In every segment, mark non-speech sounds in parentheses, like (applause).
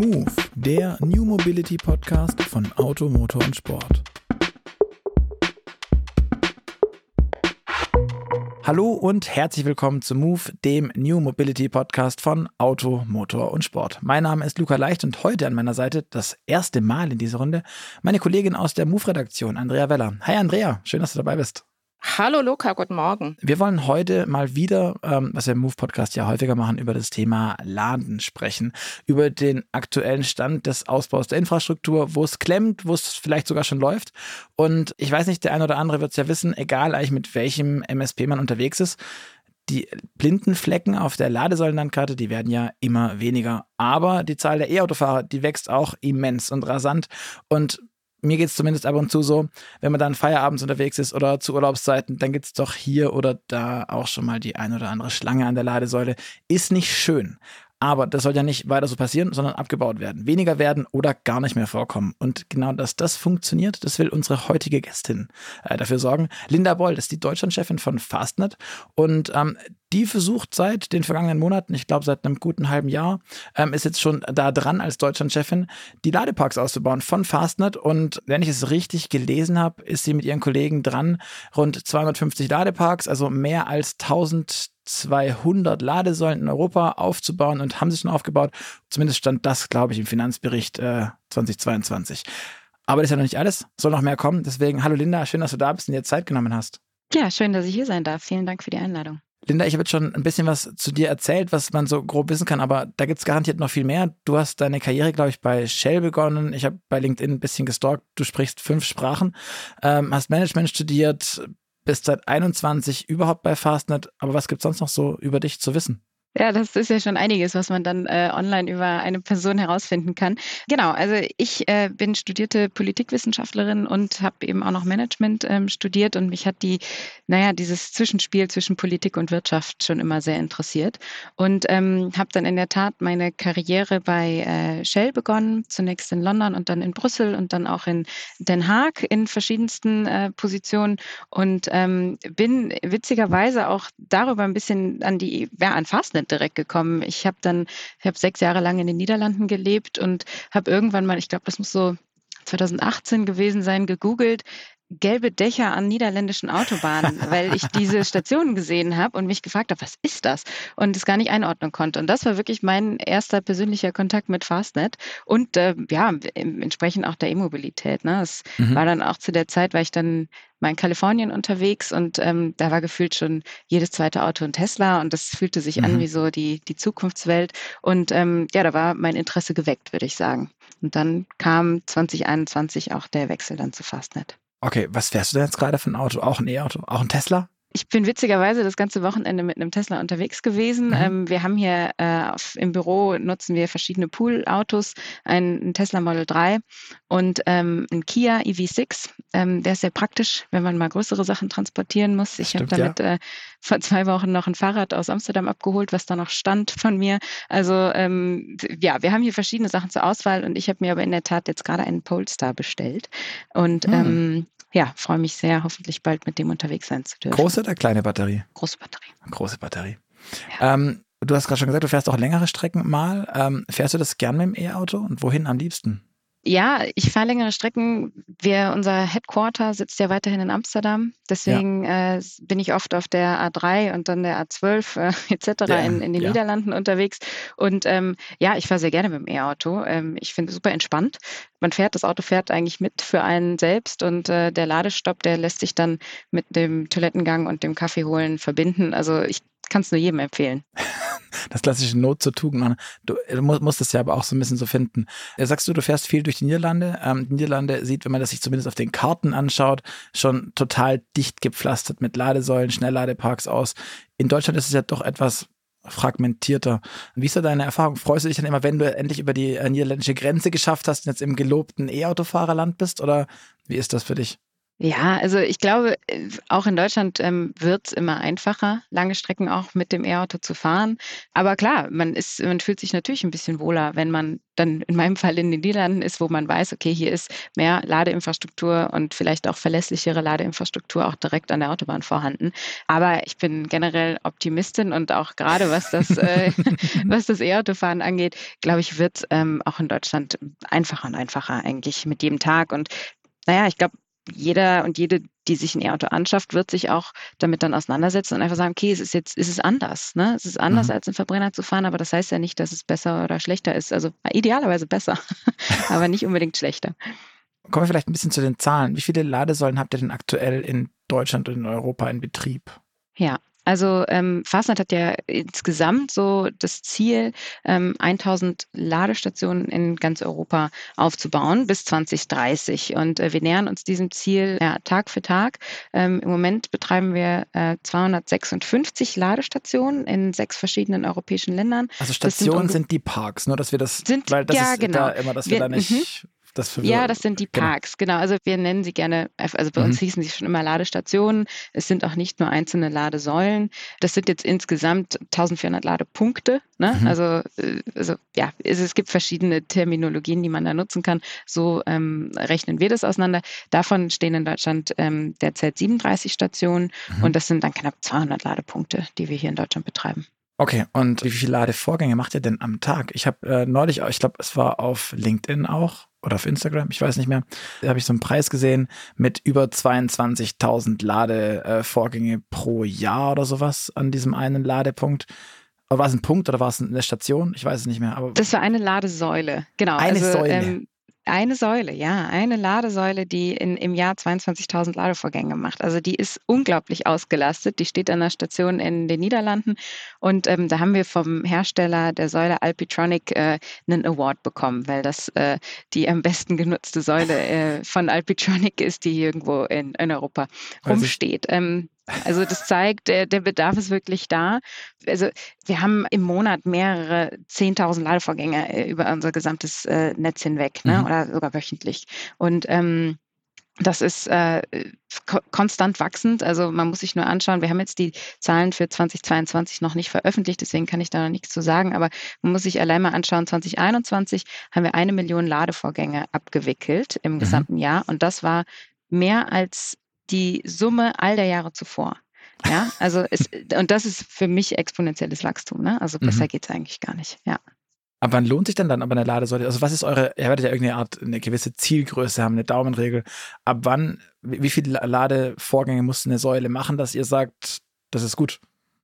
Move, der New Mobility Podcast von Auto, Motor und Sport. Hallo und herzlich willkommen zu Move, dem New Mobility Podcast von Auto, Motor und Sport. Mein Name ist Luca Leicht und heute an meiner Seite das erste Mal in dieser Runde meine Kollegin aus der Move-Redaktion, Andrea Weller. Hi Andrea, schön, dass du dabei bist. Hallo Luca, guten Morgen. Wir wollen heute mal wieder, ähm, was wir im Move-Podcast ja häufiger machen, über das Thema Laden sprechen. Über den aktuellen Stand des Ausbaus der Infrastruktur, wo es klemmt, wo es vielleicht sogar schon läuft. Und ich weiß nicht, der eine oder andere wird es ja wissen, egal eigentlich mit welchem MSP man unterwegs ist. Die blinden Flecken auf der Ladesäulenlandkarte, die werden ja immer weniger. Aber die Zahl der E-Autofahrer, die wächst auch immens und rasant. Und mir geht es zumindest ab und zu so, wenn man dann feierabends unterwegs ist oder zu Urlaubszeiten, dann gibt es doch hier oder da auch schon mal die ein oder andere Schlange an der Ladesäule. Ist nicht schön. Aber das soll ja nicht weiter so passieren, sondern abgebaut werden. Weniger werden oder gar nicht mehr vorkommen. Und genau, dass das funktioniert, das will unsere heutige Gästin äh, dafür sorgen. Linda Boll ist die Deutschlandchefin von Fastnet und ähm, die versucht seit den vergangenen Monaten, ich glaube seit einem guten halben Jahr, ähm, ist jetzt schon da dran als Deutschlandchefin, die Ladeparks auszubauen von Fastnet. Und wenn ich es richtig gelesen habe, ist sie mit ihren Kollegen dran, rund 250 Ladeparks, also mehr als 1200 Ladesäulen in Europa aufzubauen und haben sie schon aufgebaut. Zumindest stand das, glaube ich, im Finanzbericht äh, 2022. Aber das ist ja noch nicht alles, soll noch mehr kommen. Deswegen, hallo Linda, schön, dass du da bist und dir Zeit genommen hast. Ja, schön, dass ich hier sein darf. Vielen Dank für die Einladung. Linda, ich habe jetzt schon ein bisschen was zu dir erzählt, was man so grob wissen kann, aber da gibt es garantiert noch viel mehr. Du hast deine Karriere, glaube ich, bei Shell begonnen. Ich habe bei LinkedIn ein bisschen gestalkt. Du sprichst fünf Sprachen, ähm, hast Management studiert, bist seit 21 überhaupt bei Fastnet. Aber was gibt es sonst noch so über dich zu wissen? Ja, das ist ja schon einiges, was man dann äh, online über eine Person herausfinden kann. Genau, also ich äh, bin studierte Politikwissenschaftlerin und habe eben auch noch Management ähm, studiert und mich hat die, naja, dieses Zwischenspiel zwischen Politik und Wirtschaft schon immer sehr interessiert und ähm, habe dann in der Tat meine Karriere bei äh, Shell begonnen, zunächst in London und dann in Brüssel und dann auch in Den Haag in verschiedensten äh, Positionen und ähm, bin witzigerweise auch darüber ein bisschen an die, wer an Fastnet nicht direkt gekommen. Ich habe dann, ich habe sechs Jahre lang in den Niederlanden gelebt und habe irgendwann mal, ich glaube, das muss so 2018 gewesen sein, gegoogelt, gelbe Dächer an niederländischen Autobahnen, (laughs) weil ich diese Stationen gesehen habe und mich gefragt habe, was ist das? Und es gar nicht einordnen konnte. Und das war wirklich mein erster persönlicher Kontakt mit Fastnet und äh, ja, entsprechend auch der E-Mobilität. Ne? Es mhm. war dann auch zu der Zeit, war ich dann mal in Kalifornien unterwegs und ähm, da war gefühlt schon jedes zweite Auto ein Tesla und das fühlte sich mhm. an wie so die, die Zukunftswelt. Und ähm, ja, da war mein Interesse geweckt, würde ich sagen. Und dann kam 2021 auch der Wechsel dann zu Fastnet. Okay, was fährst du denn jetzt gerade für ein Auto? Auch ein E-Auto? Auch ein Tesla? Ich bin witzigerweise das ganze Wochenende mit einem Tesla unterwegs gewesen. Mhm. Ähm, wir haben hier äh, auf, im Büro nutzen wir verschiedene Pool-Autos, ein, ein, Tesla Model 3 und ähm, ein Kia EV6. Ähm, der ist sehr praktisch, wenn man mal größere Sachen transportieren muss. Ich habe damit ja. äh, vor zwei Wochen noch ein Fahrrad aus Amsterdam abgeholt, was da noch stand von mir. Also ähm, ja, wir haben hier verschiedene Sachen zur Auswahl und ich habe mir aber in der Tat jetzt gerade einen Polestar bestellt und mhm ja, freue mich sehr, hoffentlich bald mit dem unterwegs sein zu dürfen. Große oder kleine Batterie? Große Batterie. Große Batterie. Ja. Ähm, du hast gerade schon gesagt, du fährst auch längere Strecken mal. Ähm, fährst du das gern mit dem E-Auto und wohin am liebsten? Ja, ich fahre längere Strecken. Wir, unser Headquarter sitzt ja weiterhin in Amsterdam. Deswegen ja. äh, bin ich oft auf der A3 und dann der A12 äh, (laughs) etc. Ja, in, in den ja. Niederlanden unterwegs. Und ähm, ja, ich fahre sehr gerne mit dem E-Auto. Ähm, ich finde es super entspannt. Man fährt, das Auto fährt eigentlich mit für einen selbst und äh, der Ladestopp, der lässt sich dann mit dem Toilettengang und dem Kaffee holen verbinden. Also ich kann es nur jedem empfehlen. Das klassische Not zur Tugend. Du, du musst es ja aber auch so ein bisschen so finden. Sagst du, du fährst viel durch die Niederlande. Ähm, die Niederlande sieht, wenn man das sich zumindest auf den Karten anschaut, schon total dicht gepflastert mit Ladesäulen, Schnellladeparks aus. In Deutschland ist es ja doch etwas fragmentierter. Wie ist da deine Erfahrung? Freust du dich dann immer, wenn du endlich über die äh, niederländische Grenze geschafft hast und jetzt im gelobten E-Autofahrerland bist? Oder wie ist das für dich? Ja, also ich glaube, äh, auch in Deutschland ähm, wird es immer einfacher, lange Strecken auch mit dem E-Auto zu fahren. Aber klar, man ist, man fühlt sich natürlich ein bisschen wohler, wenn man dann in meinem Fall in den Niederlanden ist, wo man weiß, okay, hier ist mehr Ladeinfrastruktur und vielleicht auch verlässlichere Ladeinfrastruktur auch direkt an der Autobahn vorhanden. Aber ich bin generell Optimistin und auch gerade was das, äh, (laughs) was das E-Autofahren angeht, glaube ich, wird ähm, auch in Deutschland einfacher und einfacher eigentlich mit jedem Tag. Und naja, ich glaube, jeder und jede, die sich ein E-Auto anschafft, wird sich auch damit dann auseinandersetzen und einfach sagen, okay, es ist jetzt, es ist anders. Ne? Es ist anders, mhm. als einen Verbrenner zu fahren, aber das heißt ja nicht, dass es besser oder schlechter ist. Also idealerweise besser, (laughs) aber nicht unbedingt schlechter. Kommen wir vielleicht ein bisschen zu den Zahlen. Wie viele Ladesäulen habt ihr denn aktuell in Deutschland und in Europa in Betrieb? Ja, also ähm, Fastnet hat ja insgesamt so das Ziel, ähm, 1000 Ladestationen in ganz Europa aufzubauen bis 2030. Und äh, wir nähern uns diesem Ziel ja, Tag für Tag. Ähm, Im Moment betreiben wir äh, 256 Ladestationen in sechs verschiedenen europäischen Ländern. Also Stationen sind, sind, die Parks, nur dass wir das, sind, weil das ja, ist genau. da immer, dass wir, wir da nicht mhm. Das ja, das sind die genau. Parks, genau. genau. Also wir nennen sie gerne, also bei mhm. uns hießen sie schon immer Ladestationen. Es sind auch nicht nur einzelne Ladesäulen. Das sind jetzt insgesamt 1400 Ladepunkte. Ne? Mhm. Also, äh, also ja, es, es, gibt verschiedene Terminologien, die man da nutzen kann. So ähm, rechnen wir das auseinander. Davon stehen in Deutschland ähm, derzeit 37 Stationen mhm. und das sind dann knapp 200 Ladepunkte, die wir hier in Deutschland betreiben. Okay, und wie viele Ladevorgänge macht ihr denn am Tag? Ich habe äh, neulich, ich glaube, es war auf LinkedIn auch oder auf Instagram, ich weiß nicht mehr, da habe ich so einen Preis gesehen mit über 22.000 Ladevorgänge pro Jahr oder sowas an diesem einen Ladepunkt. Oder war es ein Punkt oder war es eine Station? Ich weiß es nicht mehr. Aber das war eine Ladesäule, genau. Eine also, Säule. Ähm, eine Säule, ja, eine Ladesäule, die in, im Jahr 22.000 Ladevorgänge macht. Also die ist unglaublich ausgelastet. Die steht an der Station in den Niederlanden und ähm, da haben wir vom Hersteller der Säule Alpitronic äh, einen Award bekommen, weil das äh, die am besten genutzte Säule äh, von Alpitronic ist, die irgendwo in, in Europa rumsteht. Ähm, also das zeigt, der, der Bedarf ist wirklich da. Also wir haben im Monat mehrere 10.000 Ladevorgänge äh, über unser gesamtes äh, Netz hinweg ne? Mhm. oder sogar wöchentlich. Und ähm, das ist äh, konstant wachsend. Also man muss sich nur anschauen. Wir haben jetzt die Zahlen für 2022 noch nicht veröffentlicht, deswegen kann ich da noch nichts zu sagen. Aber man muss sich allein mal anschauen. 2021 haben wir eine Million Ladevorgänge abgewickelt im mhm. gesamten Jahr und das war mehr als die Summe all der Jahre zuvor. Ja, also es, (laughs) und das ist für mich exponentielles Wachstum, ne? Also besser mhm. geht es eigentlich gar nicht, ja. Aber wann lohnt sich denn dann aber eine Ladesäule? Also was ist eure, ihr werdet ja irgendeine Art, eine gewisse Zielgröße haben, eine Daumenregel. Ab wann, wie viele Ladevorgänge muss eine Säule machen, dass ihr sagt, das ist gut?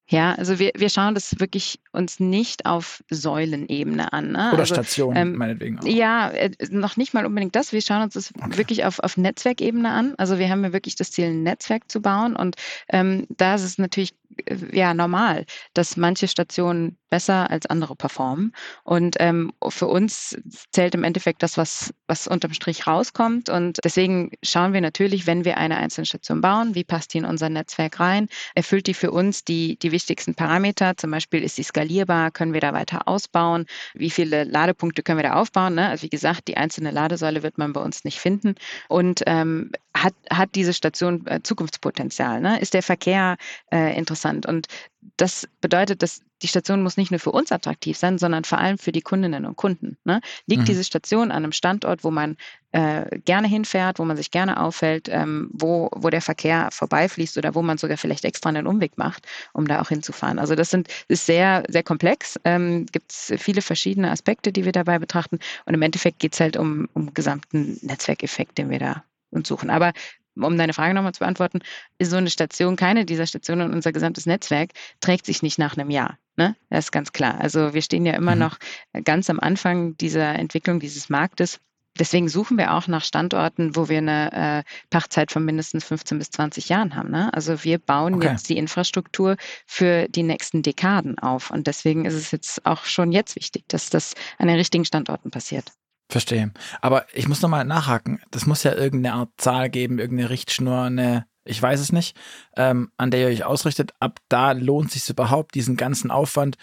Ja, also wir, wir schauen das wirklich uns nicht auf Säulenebene an. Ne? Oder also, Stationen, ähm, meinetwegen. Auch. Ja, äh, noch nicht mal unbedingt das. Wir schauen uns das okay. wirklich auf, auf Netzwerkebene an. Also wir haben ja wirklich das Ziel, ein Netzwerk zu bauen. Und ähm, da ist es natürlich äh, ja normal, dass manche Stationen besser als andere performen. Und ähm, für uns zählt im Endeffekt das, was, was unterm Strich rauskommt. Und deswegen schauen wir natürlich, wenn wir eine einzelne Station bauen, wie passt die in unser Netzwerk rein? Erfüllt die für uns die, die wichtigsten Parameter? Zum Beispiel ist sie skalierbar? Können wir da weiter ausbauen? Wie viele Ladepunkte können wir da aufbauen? Ne? Also wie gesagt, die einzelne Ladesäule wird man bei uns nicht finden. Und ähm, hat, hat diese Station äh, Zukunftspotenzial? Ne? Ist der Verkehr äh, interessant? Und das bedeutet, dass die Station muss nicht nur für uns attraktiv sein, sondern vor allem für die Kundinnen und Kunden. Ne? Liegt mhm. diese Station an einem Standort, wo man äh, gerne hinfährt, wo man sich gerne aufhält, ähm, wo, wo der Verkehr vorbeifließt oder wo man sogar vielleicht extra einen Umweg macht, um da auch hinzufahren. Also das sind, ist sehr, sehr komplex. Ähm, Gibt es viele verschiedene Aspekte, die wir dabei betrachten. Und im Endeffekt geht es halt um, um gesamten Netzwerkeffekt, den wir da uns suchen. Aber um deine Frage nochmal zu beantworten, ist so eine Station, keine dieser Stationen und unser gesamtes Netzwerk trägt sich nicht nach einem Jahr. Ne? Das ist ganz klar. Also wir stehen ja immer mhm. noch ganz am Anfang dieser Entwicklung dieses Marktes. Deswegen suchen wir auch nach Standorten, wo wir eine äh, Pachtzeit von mindestens 15 bis 20 Jahren haben. Ne? Also wir bauen okay. jetzt die Infrastruktur für die nächsten Dekaden auf. Und deswegen ist es jetzt auch schon jetzt wichtig, dass das an den richtigen Standorten passiert. Verstehe. Aber ich muss nochmal nachhaken. Das muss ja irgendeine Art Zahl geben, irgendeine Richtschnur, eine, ich weiß es nicht, ähm, an der ihr euch ausrichtet. Ab da lohnt sich überhaupt, diesen ganzen Aufwand,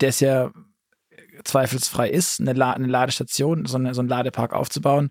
der es ja zweifelsfrei ist, eine, La eine Ladestation, so, eine, so einen Ladepark aufzubauen.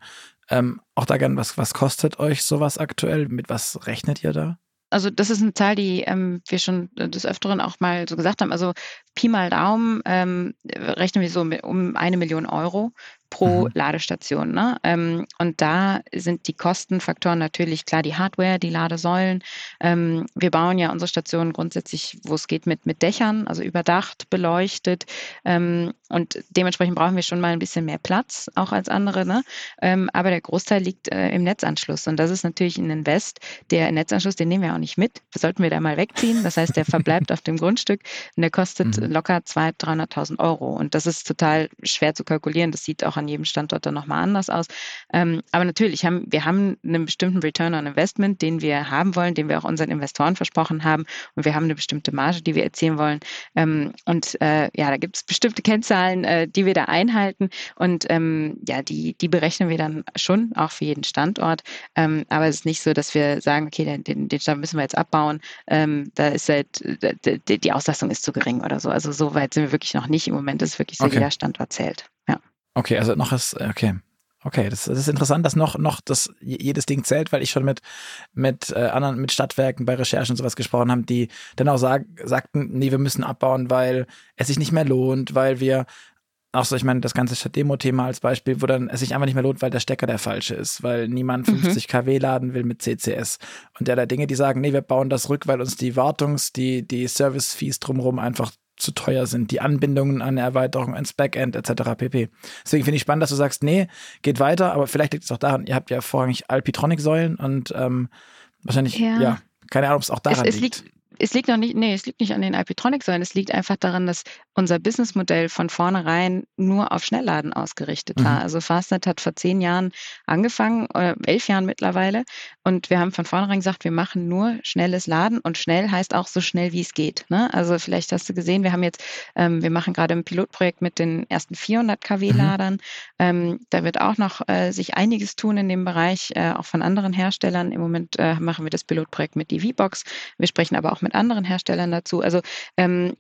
Ähm, auch da gern, was, was kostet euch sowas aktuell? Mit was rechnet ihr da? Also das ist eine Zahl, die ähm, wir schon des Öfteren auch mal so gesagt haben. Also Pi mal Daumen ähm, rechnen wir so um eine Million Euro pro mhm. Ladestation. Ne? Ähm, und da sind die Kostenfaktoren natürlich klar die Hardware, die Ladesäulen. Ähm, wir bauen ja unsere Stationen grundsätzlich, wo es geht, mit, mit Dächern, also überdacht, beleuchtet. Ähm, und dementsprechend brauchen wir schon mal ein bisschen mehr Platz, auch als andere. Ne? Ähm, aber der Großteil liegt äh, im Netzanschluss. Und das ist natürlich ein Invest. Der Netzanschluss, den nehmen wir auch nicht mit. Sollten wir da mal wegziehen. Das heißt, der verbleibt auf dem Grundstück und der kostet mhm. locker 200.000, 300.000 Euro. Und das ist total schwer zu kalkulieren. Das sieht auch an jedem Standort dann nochmal anders aus. Ähm, aber natürlich haben wir haben einen bestimmten Return on Investment, den wir haben wollen, den wir auch unseren Investoren versprochen haben. Und wir haben eine bestimmte Marge, die wir erzielen wollen. Ähm, und äh, ja, da gibt es bestimmte Kennzahlen, äh, die wir da einhalten. Und ähm, ja, die, die berechnen wir dann schon auch für jeden Standort. Ähm, aber es ist nicht so, dass wir sagen, okay, den, den Stand müssen wir jetzt abbauen. Ähm, da ist halt, die, die Auslastung ist zu gering oder so. Also so weit sind wir wirklich noch nicht. Im Moment ist es wirklich so, okay. jeder Standort zählt. Ja. Okay, also noch ist, okay. Okay, das, das, ist interessant, dass noch, noch das, jedes Ding zählt, weil ich schon mit, mit äh, anderen, mit Stadtwerken bei Recherchen und sowas gesprochen habe, die dann auch sag, sagten, nee, wir müssen abbauen, weil es sich nicht mehr lohnt, weil wir auch so, ich meine, das ganze Demo-Thema als Beispiel, wo dann es sich einfach nicht mehr lohnt, weil der Stecker der falsche ist, weil niemand 50 mhm. kW laden will mit CCS. Und der da Dinge, die sagen, nee, wir bauen das rück, weil uns die Wartungs-, die, die Service-Fees drumherum einfach zu teuer sind, die Anbindungen an eine Erweiterung ins Backend etc. pp. Deswegen finde ich spannend, dass du sagst, nee, geht weiter, aber vielleicht liegt es auch daran, ihr habt ja vorrangig Alpitronic-Säulen und ähm, wahrscheinlich, ja. ja. keine Ahnung, ob es auch daran es, es liegt. liegt es liegt noch nicht, nee, es liegt nicht an den Alpitronics, sondern es liegt einfach daran, dass unser Businessmodell von vornherein nur auf Schnellladen ausgerichtet war. Mhm. Also Fastnet hat vor zehn Jahren angefangen, oder elf Jahren mittlerweile. Und wir haben von vornherein gesagt, wir machen nur schnelles Laden und schnell heißt auch so schnell, wie es geht. Ne? Also vielleicht hast du gesehen, wir haben jetzt, ähm, wir machen gerade ein Pilotprojekt mit den ersten 400 kW-Ladern. Mhm. Ähm, da wird auch noch äh, sich einiges tun in dem Bereich, äh, auch von anderen Herstellern. Im Moment äh, machen wir das Pilotprojekt mit die V-Box. Wir sprechen aber auch mit mit anderen Herstellern dazu. Also ähm,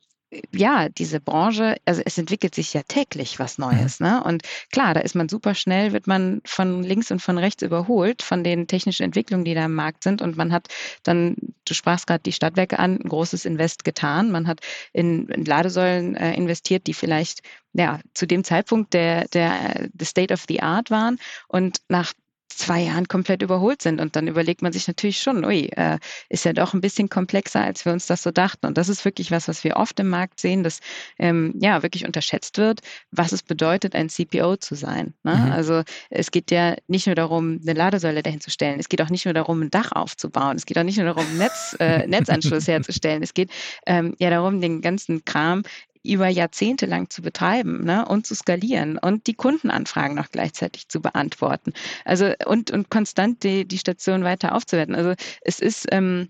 ja, diese Branche, also es entwickelt sich ja täglich was mhm. Neues. Ne? Und klar, da ist man super schnell, wird man von links und von rechts überholt von den technischen Entwicklungen, die da im Markt sind. Und man hat dann, du sprachst gerade die Stadtwerke an, ein großes Invest getan. Man hat in, in Ladesäulen äh, investiert, die vielleicht ja, zu dem Zeitpunkt der, der, der State of the Art waren. Und nach zwei Jahren komplett überholt sind. Und dann überlegt man sich natürlich schon, ui, äh, ist ja doch ein bisschen komplexer, als wir uns das so dachten. Und das ist wirklich was, was wir oft im Markt sehen, dass ähm, ja wirklich unterschätzt wird, was es bedeutet, ein CPO zu sein. Ne? Mhm. Also es geht ja nicht nur darum, eine Ladesäule dahin zu stellen. Es geht auch nicht nur darum, ein Dach aufzubauen. Es geht auch nicht nur darum, Netz, äh, Netzanschluss (laughs) herzustellen. Es geht ähm, ja darum, den ganzen Kram über Jahrzehnte lang zu betreiben ne, und zu skalieren und die Kundenanfragen noch gleichzeitig zu beantworten. Also und, und konstant die, die Station weiter aufzuwerten. Also es ist, ähm,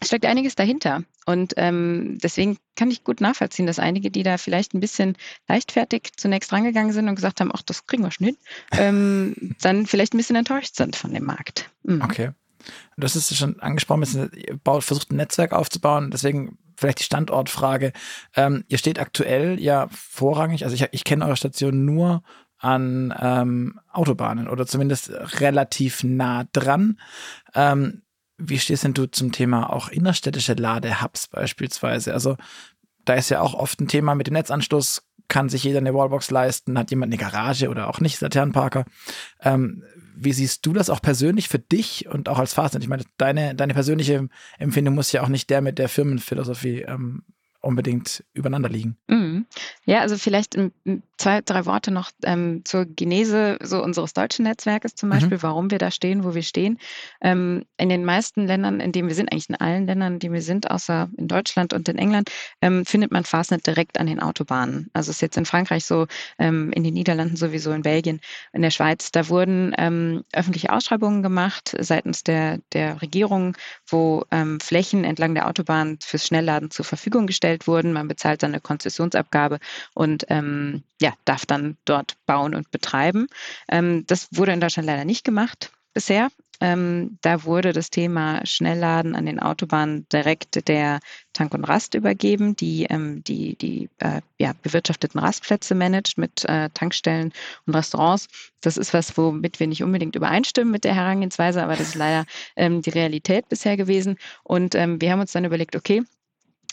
es steckt einiges dahinter. Und ähm, deswegen kann ich gut nachvollziehen, dass einige, die da vielleicht ein bisschen leichtfertig zunächst rangegangen sind und gesagt haben, ach, das kriegen wir schon hin, ähm, (laughs) dann vielleicht ein bisschen enttäuscht sind von dem Markt. Mhm. Okay. Das ist schon angesprochen, ihr versucht ein Netzwerk aufzubauen. Deswegen vielleicht die Standortfrage. Ähm, ihr steht aktuell ja vorrangig, also ich, ich kenne eure Station nur an ähm, Autobahnen oder zumindest relativ nah dran. Ähm, wie stehst denn du zum Thema auch innerstädtische Ladehubs beispielsweise? Also da ist ja auch oft ein Thema mit dem Netzanschluss. Kann sich jeder eine Wallbox leisten? Hat jemand eine Garage oder auch nicht, Laternenparker? Ähm, wie siehst du das auch persönlich für dich und auch als Fazit? Ich meine, deine, deine persönliche Empfindung muss ja auch nicht der mit der Firmenphilosophie ähm, unbedingt übereinander liegen. Mhm. Ja, also vielleicht zwei, drei Worte noch ähm, zur Genese so unseres deutschen Netzwerkes zum mhm. Beispiel, mhm. warum wir da stehen, wo wir stehen. Ähm, in den meisten Ländern, in denen wir sind, eigentlich in allen Ländern, in denen wir sind, außer in Deutschland und in England, ähm, findet man Fastnet direkt an den Autobahnen. Also ist jetzt in Frankreich so, ähm, in den Niederlanden sowieso, in Belgien, in der Schweiz. Da wurden ähm, öffentliche Ausschreibungen gemacht seitens der, der Regierung, wo ähm, Flächen entlang der Autobahn fürs Schnellladen zur Verfügung gestellt wurden. Man bezahlt dann eine Konzessionsabgabe und ähm, ja, darf dann dort bauen und betreiben. Ähm, das wurde in Deutschland leider nicht gemacht bisher. Ähm, da wurde das Thema Schnellladen an den Autobahnen direkt der Tank und Rast übergeben, die ähm, die, die äh, ja, bewirtschafteten Rastplätze managt mit äh, Tankstellen und Restaurants. Das ist was, womit wir nicht unbedingt übereinstimmen mit der Herangehensweise, aber das ist leider ähm, die Realität bisher gewesen. Und ähm, wir haben uns dann überlegt, okay,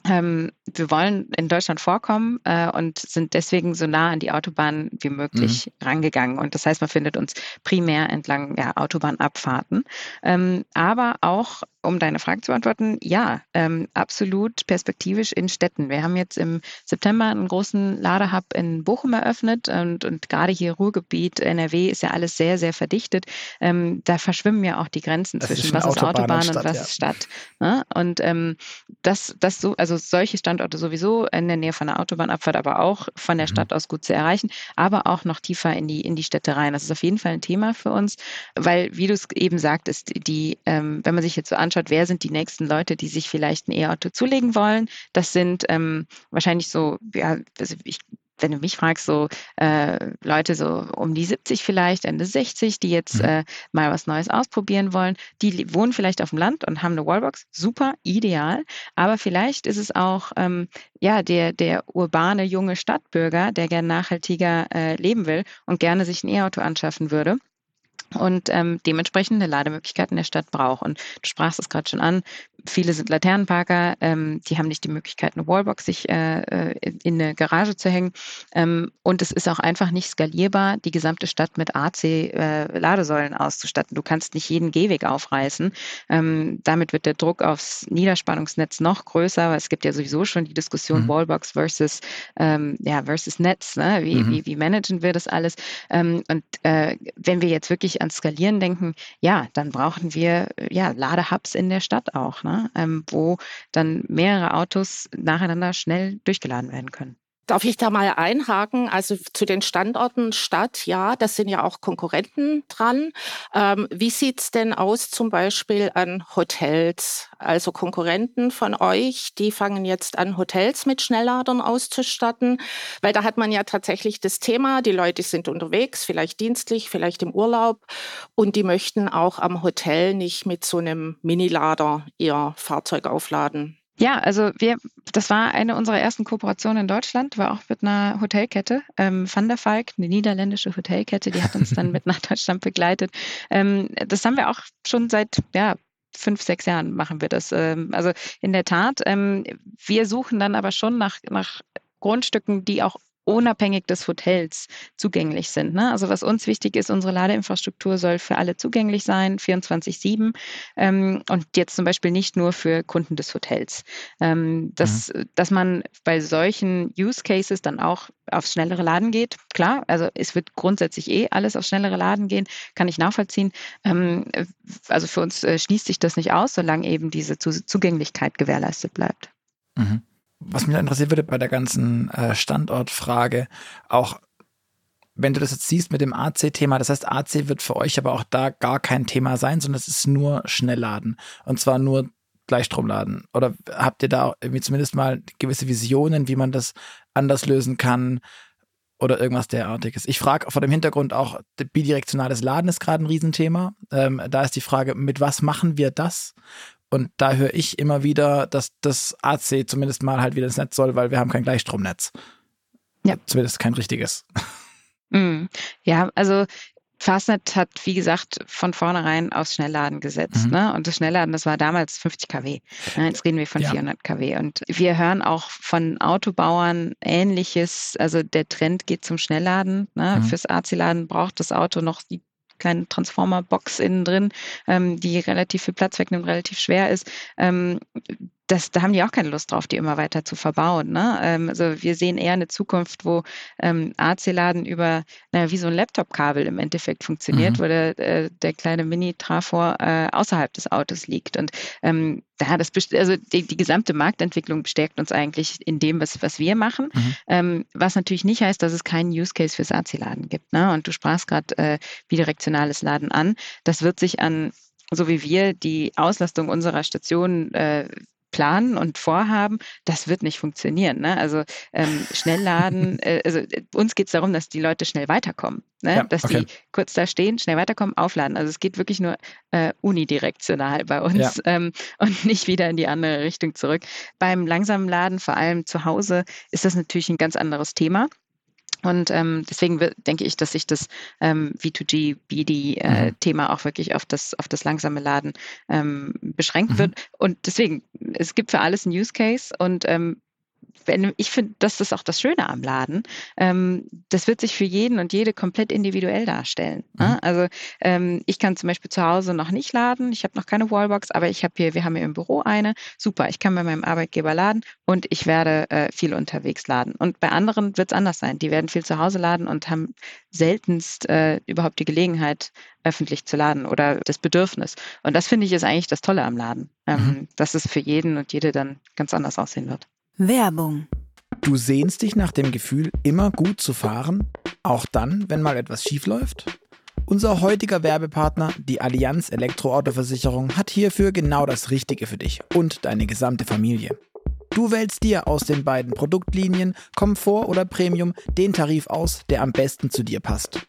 ähm, wir wollen in Deutschland vorkommen äh, und sind deswegen so nah an die Autobahn wie möglich mhm. rangegangen. Und das heißt, man findet uns primär entlang ja, Autobahnabfahrten, ähm, aber auch um deine Frage zu beantworten, ja, ähm, absolut perspektivisch in Städten. Wir haben jetzt im September einen großen Ladehub in Bochum eröffnet und, und gerade hier Ruhrgebiet, NRW ist ja alles sehr, sehr verdichtet. Ähm, da verschwimmen ja auch die Grenzen das zwischen ist was ist Autobahn und, Stadt, und was ja. ist Stadt. Ne? Und ähm, das, das so, also solche Standorte sowieso in der Nähe von der Autobahnabfahrt, aber auch von der mhm. Stadt aus gut zu erreichen, aber auch noch tiefer in die, in die Städte rein. Das ist auf jeden Fall ein Thema für uns, weil, wie du es eben sagtest, die, ähm, wenn man sich jetzt so anschaut, anschaut, wer sind die nächsten Leute, die sich vielleicht ein E-Auto zulegen wollen, das sind ähm, wahrscheinlich so, ja, also ich wenn du mich fragst, so äh, Leute so um die 70 vielleicht, Ende 60, die jetzt mhm. äh, mal was Neues ausprobieren wollen, die wohnen vielleicht auf dem Land und haben eine Wallbox, super, ideal. Aber vielleicht ist es auch ähm, ja der der urbane junge Stadtbürger, der gerne nachhaltiger äh, leben will und gerne sich ein E-Auto anschaffen würde und ähm, dementsprechend eine Lademöglichkeit in der Stadt braucht. Und du sprachst es gerade schon an, viele sind Laternenparker, ähm, die haben nicht die Möglichkeit, eine Wallbox sich äh, äh, in eine Garage zu hängen. Ähm, und es ist auch einfach nicht skalierbar, die gesamte Stadt mit AC-Ladesäulen äh, auszustatten. Du kannst nicht jeden Gehweg aufreißen. Ähm, damit wird der Druck aufs Niederspannungsnetz noch größer, weil es gibt ja sowieso schon die Diskussion mhm. Wallbox versus, ähm, ja, versus Netz. Ne? Wie, mhm. wie, wie managen wir das alles? Ähm, und äh, wenn wir jetzt wirklich ans Skalieren denken, ja, dann brauchen wir ja Ladehubs in der Stadt auch, ne? Ähm, wo dann mehrere Autos nacheinander schnell durchgeladen werden können. Darf ich da mal einhaken? Also zu den Standorten Stadt, ja, das sind ja auch Konkurrenten dran. Ähm, wie sieht's denn aus zum Beispiel an Hotels? Also Konkurrenten von euch, die fangen jetzt an, Hotels mit Schnellladern auszustatten, weil da hat man ja tatsächlich das Thema, die Leute sind unterwegs, vielleicht dienstlich, vielleicht im Urlaub und die möchten auch am Hotel nicht mit so einem Minilader ihr Fahrzeug aufladen. Ja, also wir, das war eine unserer ersten Kooperationen in Deutschland, war auch mit einer Hotelkette, ähm, Van der Falk, eine niederländische Hotelkette, die hat uns dann (laughs) mit nach Deutschland begleitet. Ähm, das haben wir auch schon seit, ja, fünf, sechs Jahren machen wir das. Ähm, also in der Tat, ähm, wir suchen dann aber schon nach, nach Grundstücken, die auch unabhängig des Hotels zugänglich sind. Ne? Also was uns wichtig ist, unsere Ladeinfrastruktur soll für alle zugänglich sein, 24-7 ähm, und jetzt zum Beispiel nicht nur für Kunden des Hotels. Ähm, dass, mhm. dass man bei solchen Use Cases dann auch aufs schnellere Laden geht, klar, also es wird grundsätzlich eh alles aufs schnellere Laden gehen, kann ich nachvollziehen. Ähm, also für uns äh, schließt sich das nicht aus, solange eben diese Zugänglichkeit gewährleistet bleibt. Mhm was mich interessiert würde bei der ganzen äh, Standortfrage, auch wenn du das jetzt siehst mit dem AC-Thema, das heißt, AC wird für euch aber auch da gar kein Thema sein, sondern es ist nur Schnellladen. Und zwar nur Gleichstromladen. Oder habt ihr da irgendwie zumindest mal gewisse Visionen, wie man das anders lösen kann? Oder irgendwas derartiges. Ich frage vor dem Hintergrund auch, bidirektionales Laden ist gerade ein Riesenthema. Ähm, da ist die Frage, mit was machen wir das? Und da höre ich immer wieder, dass das AC zumindest mal halt wieder ins Netz soll, weil wir haben kein Gleichstromnetz. Ja. Zumindest kein richtiges. Mm. Ja, also Fastnet hat, wie gesagt, von vornherein aufs Schnellladen gesetzt. Mhm. Ne? Und das Schnellladen, das war damals 50 kW. Ne? Jetzt reden wir von ja. 400 kW. Und wir hören auch von Autobauern Ähnliches. Also der Trend geht zum Schnellladen. Ne? Mhm. Fürs AC-Laden braucht das Auto noch die kleine Transformer-Box innen drin, ähm, die relativ viel Platz wegnimmt, relativ schwer ist. Ähm, das, da haben die auch keine Lust drauf, die immer weiter zu verbauen. Ne? Ähm, also wir sehen eher eine Zukunft, wo ähm, AC-Laden über, naja, wie so ein Laptop-Kabel im Endeffekt funktioniert, mhm. wo der, äh, der kleine Mini-Trafor äh, außerhalb des Autos liegt. Und ähm, da das also die, die gesamte Marktentwicklung bestärkt uns eigentlich in dem, was, was wir machen. Mhm. Ähm, was natürlich nicht heißt, dass es keinen Use Case fürs AC-Laden gibt. Ne? Und du sprachst gerade äh, bidirektionales Laden an. Das wird sich an so wie wir die Auslastung unserer Stationen äh, planen und vorhaben, das wird nicht funktionieren. Ne? Also ähm, Schnellladen, (laughs) äh, also uns geht es darum, dass die Leute schnell weiterkommen, ne? Ja, dass okay. die kurz da stehen, schnell weiterkommen, aufladen. Also es geht wirklich nur äh, unidirektional bei uns ja. ähm, und nicht wieder in die andere Richtung zurück. Beim langsamen Laden, vor allem zu Hause, ist das natürlich ein ganz anderes Thema. Und ähm, deswegen denke ich, dass sich das ähm, V2G, BD-Thema äh, mhm. auch wirklich auf das, auf das langsame Laden ähm, beschränkt mhm. wird. Und deswegen, es gibt für alles einen Use Case und ähm, wenn, ich finde, das ist auch das Schöne am Laden. Ähm, das wird sich für jeden und jede komplett individuell darstellen. Ne? Mhm. Also ähm, ich kann zum Beispiel zu Hause noch nicht laden. Ich habe noch keine Wallbox, aber ich habe hier, wir haben hier im Büro eine. Super, ich kann bei meinem Arbeitgeber laden und ich werde äh, viel unterwegs laden. Und bei anderen wird es anders sein. Die werden viel zu Hause laden und haben seltenst äh, überhaupt die Gelegenheit, öffentlich zu laden oder das Bedürfnis. Und das finde ich ist eigentlich das Tolle am Laden, ähm, mhm. dass es für jeden und jede dann ganz anders aussehen wird. Werbung. Du sehnst dich nach dem Gefühl, immer gut zu fahren? Auch dann, wenn mal etwas schief läuft? Unser heutiger Werbepartner, die Allianz Elektroautoversicherung, hat hierfür genau das Richtige für dich und deine gesamte Familie. Du wählst dir aus den beiden Produktlinien Komfort oder Premium den Tarif aus, der am besten zu dir passt.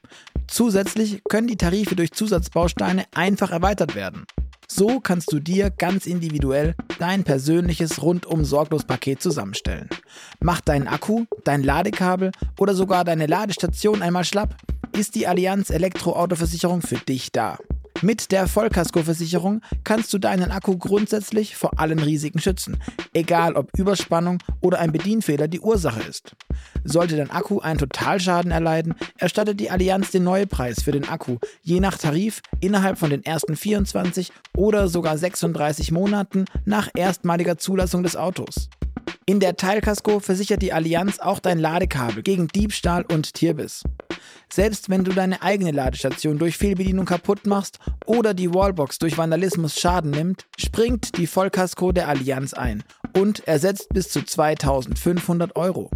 Zusätzlich können die Tarife durch Zusatzbausteine einfach erweitert werden. So kannst du dir ganz individuell dein persönliches rundum sorglos Paket zusammenstellen. Mach deinen Akku, dein Ladekabel oder sogar deine Ladestation einmal schlapp, ist die Allianz Elektroautoversicherung für dich da. Mit der Vollkaskoversicherung kannst du deinen Akku grundsätzlich vor allen Risiken schützen, egal ob Überspannung oder ein Bedienfehler die Ursache ist. Sollte dein Akku einen Totalschaden erleiden, erstattet die Allianz den Neupreis für den Akku, je nach Tarif innerhalb von den ersten 24 oder sogar 36 Monaten nach erstmaliger Zulassung des Autos. In der Teilkasko versichert die Allianz auch dein Ladekabel gegen Diebstahl und Tierbiss. Selbst wenn du deine eigene Ladestation durch Fehlbedienung kaputt machst oder die Wallbox durch Vandalismus Schaden nimmt, springt die Vollkasko der Allianz ein und ersetzt bis zu 2500 Euro.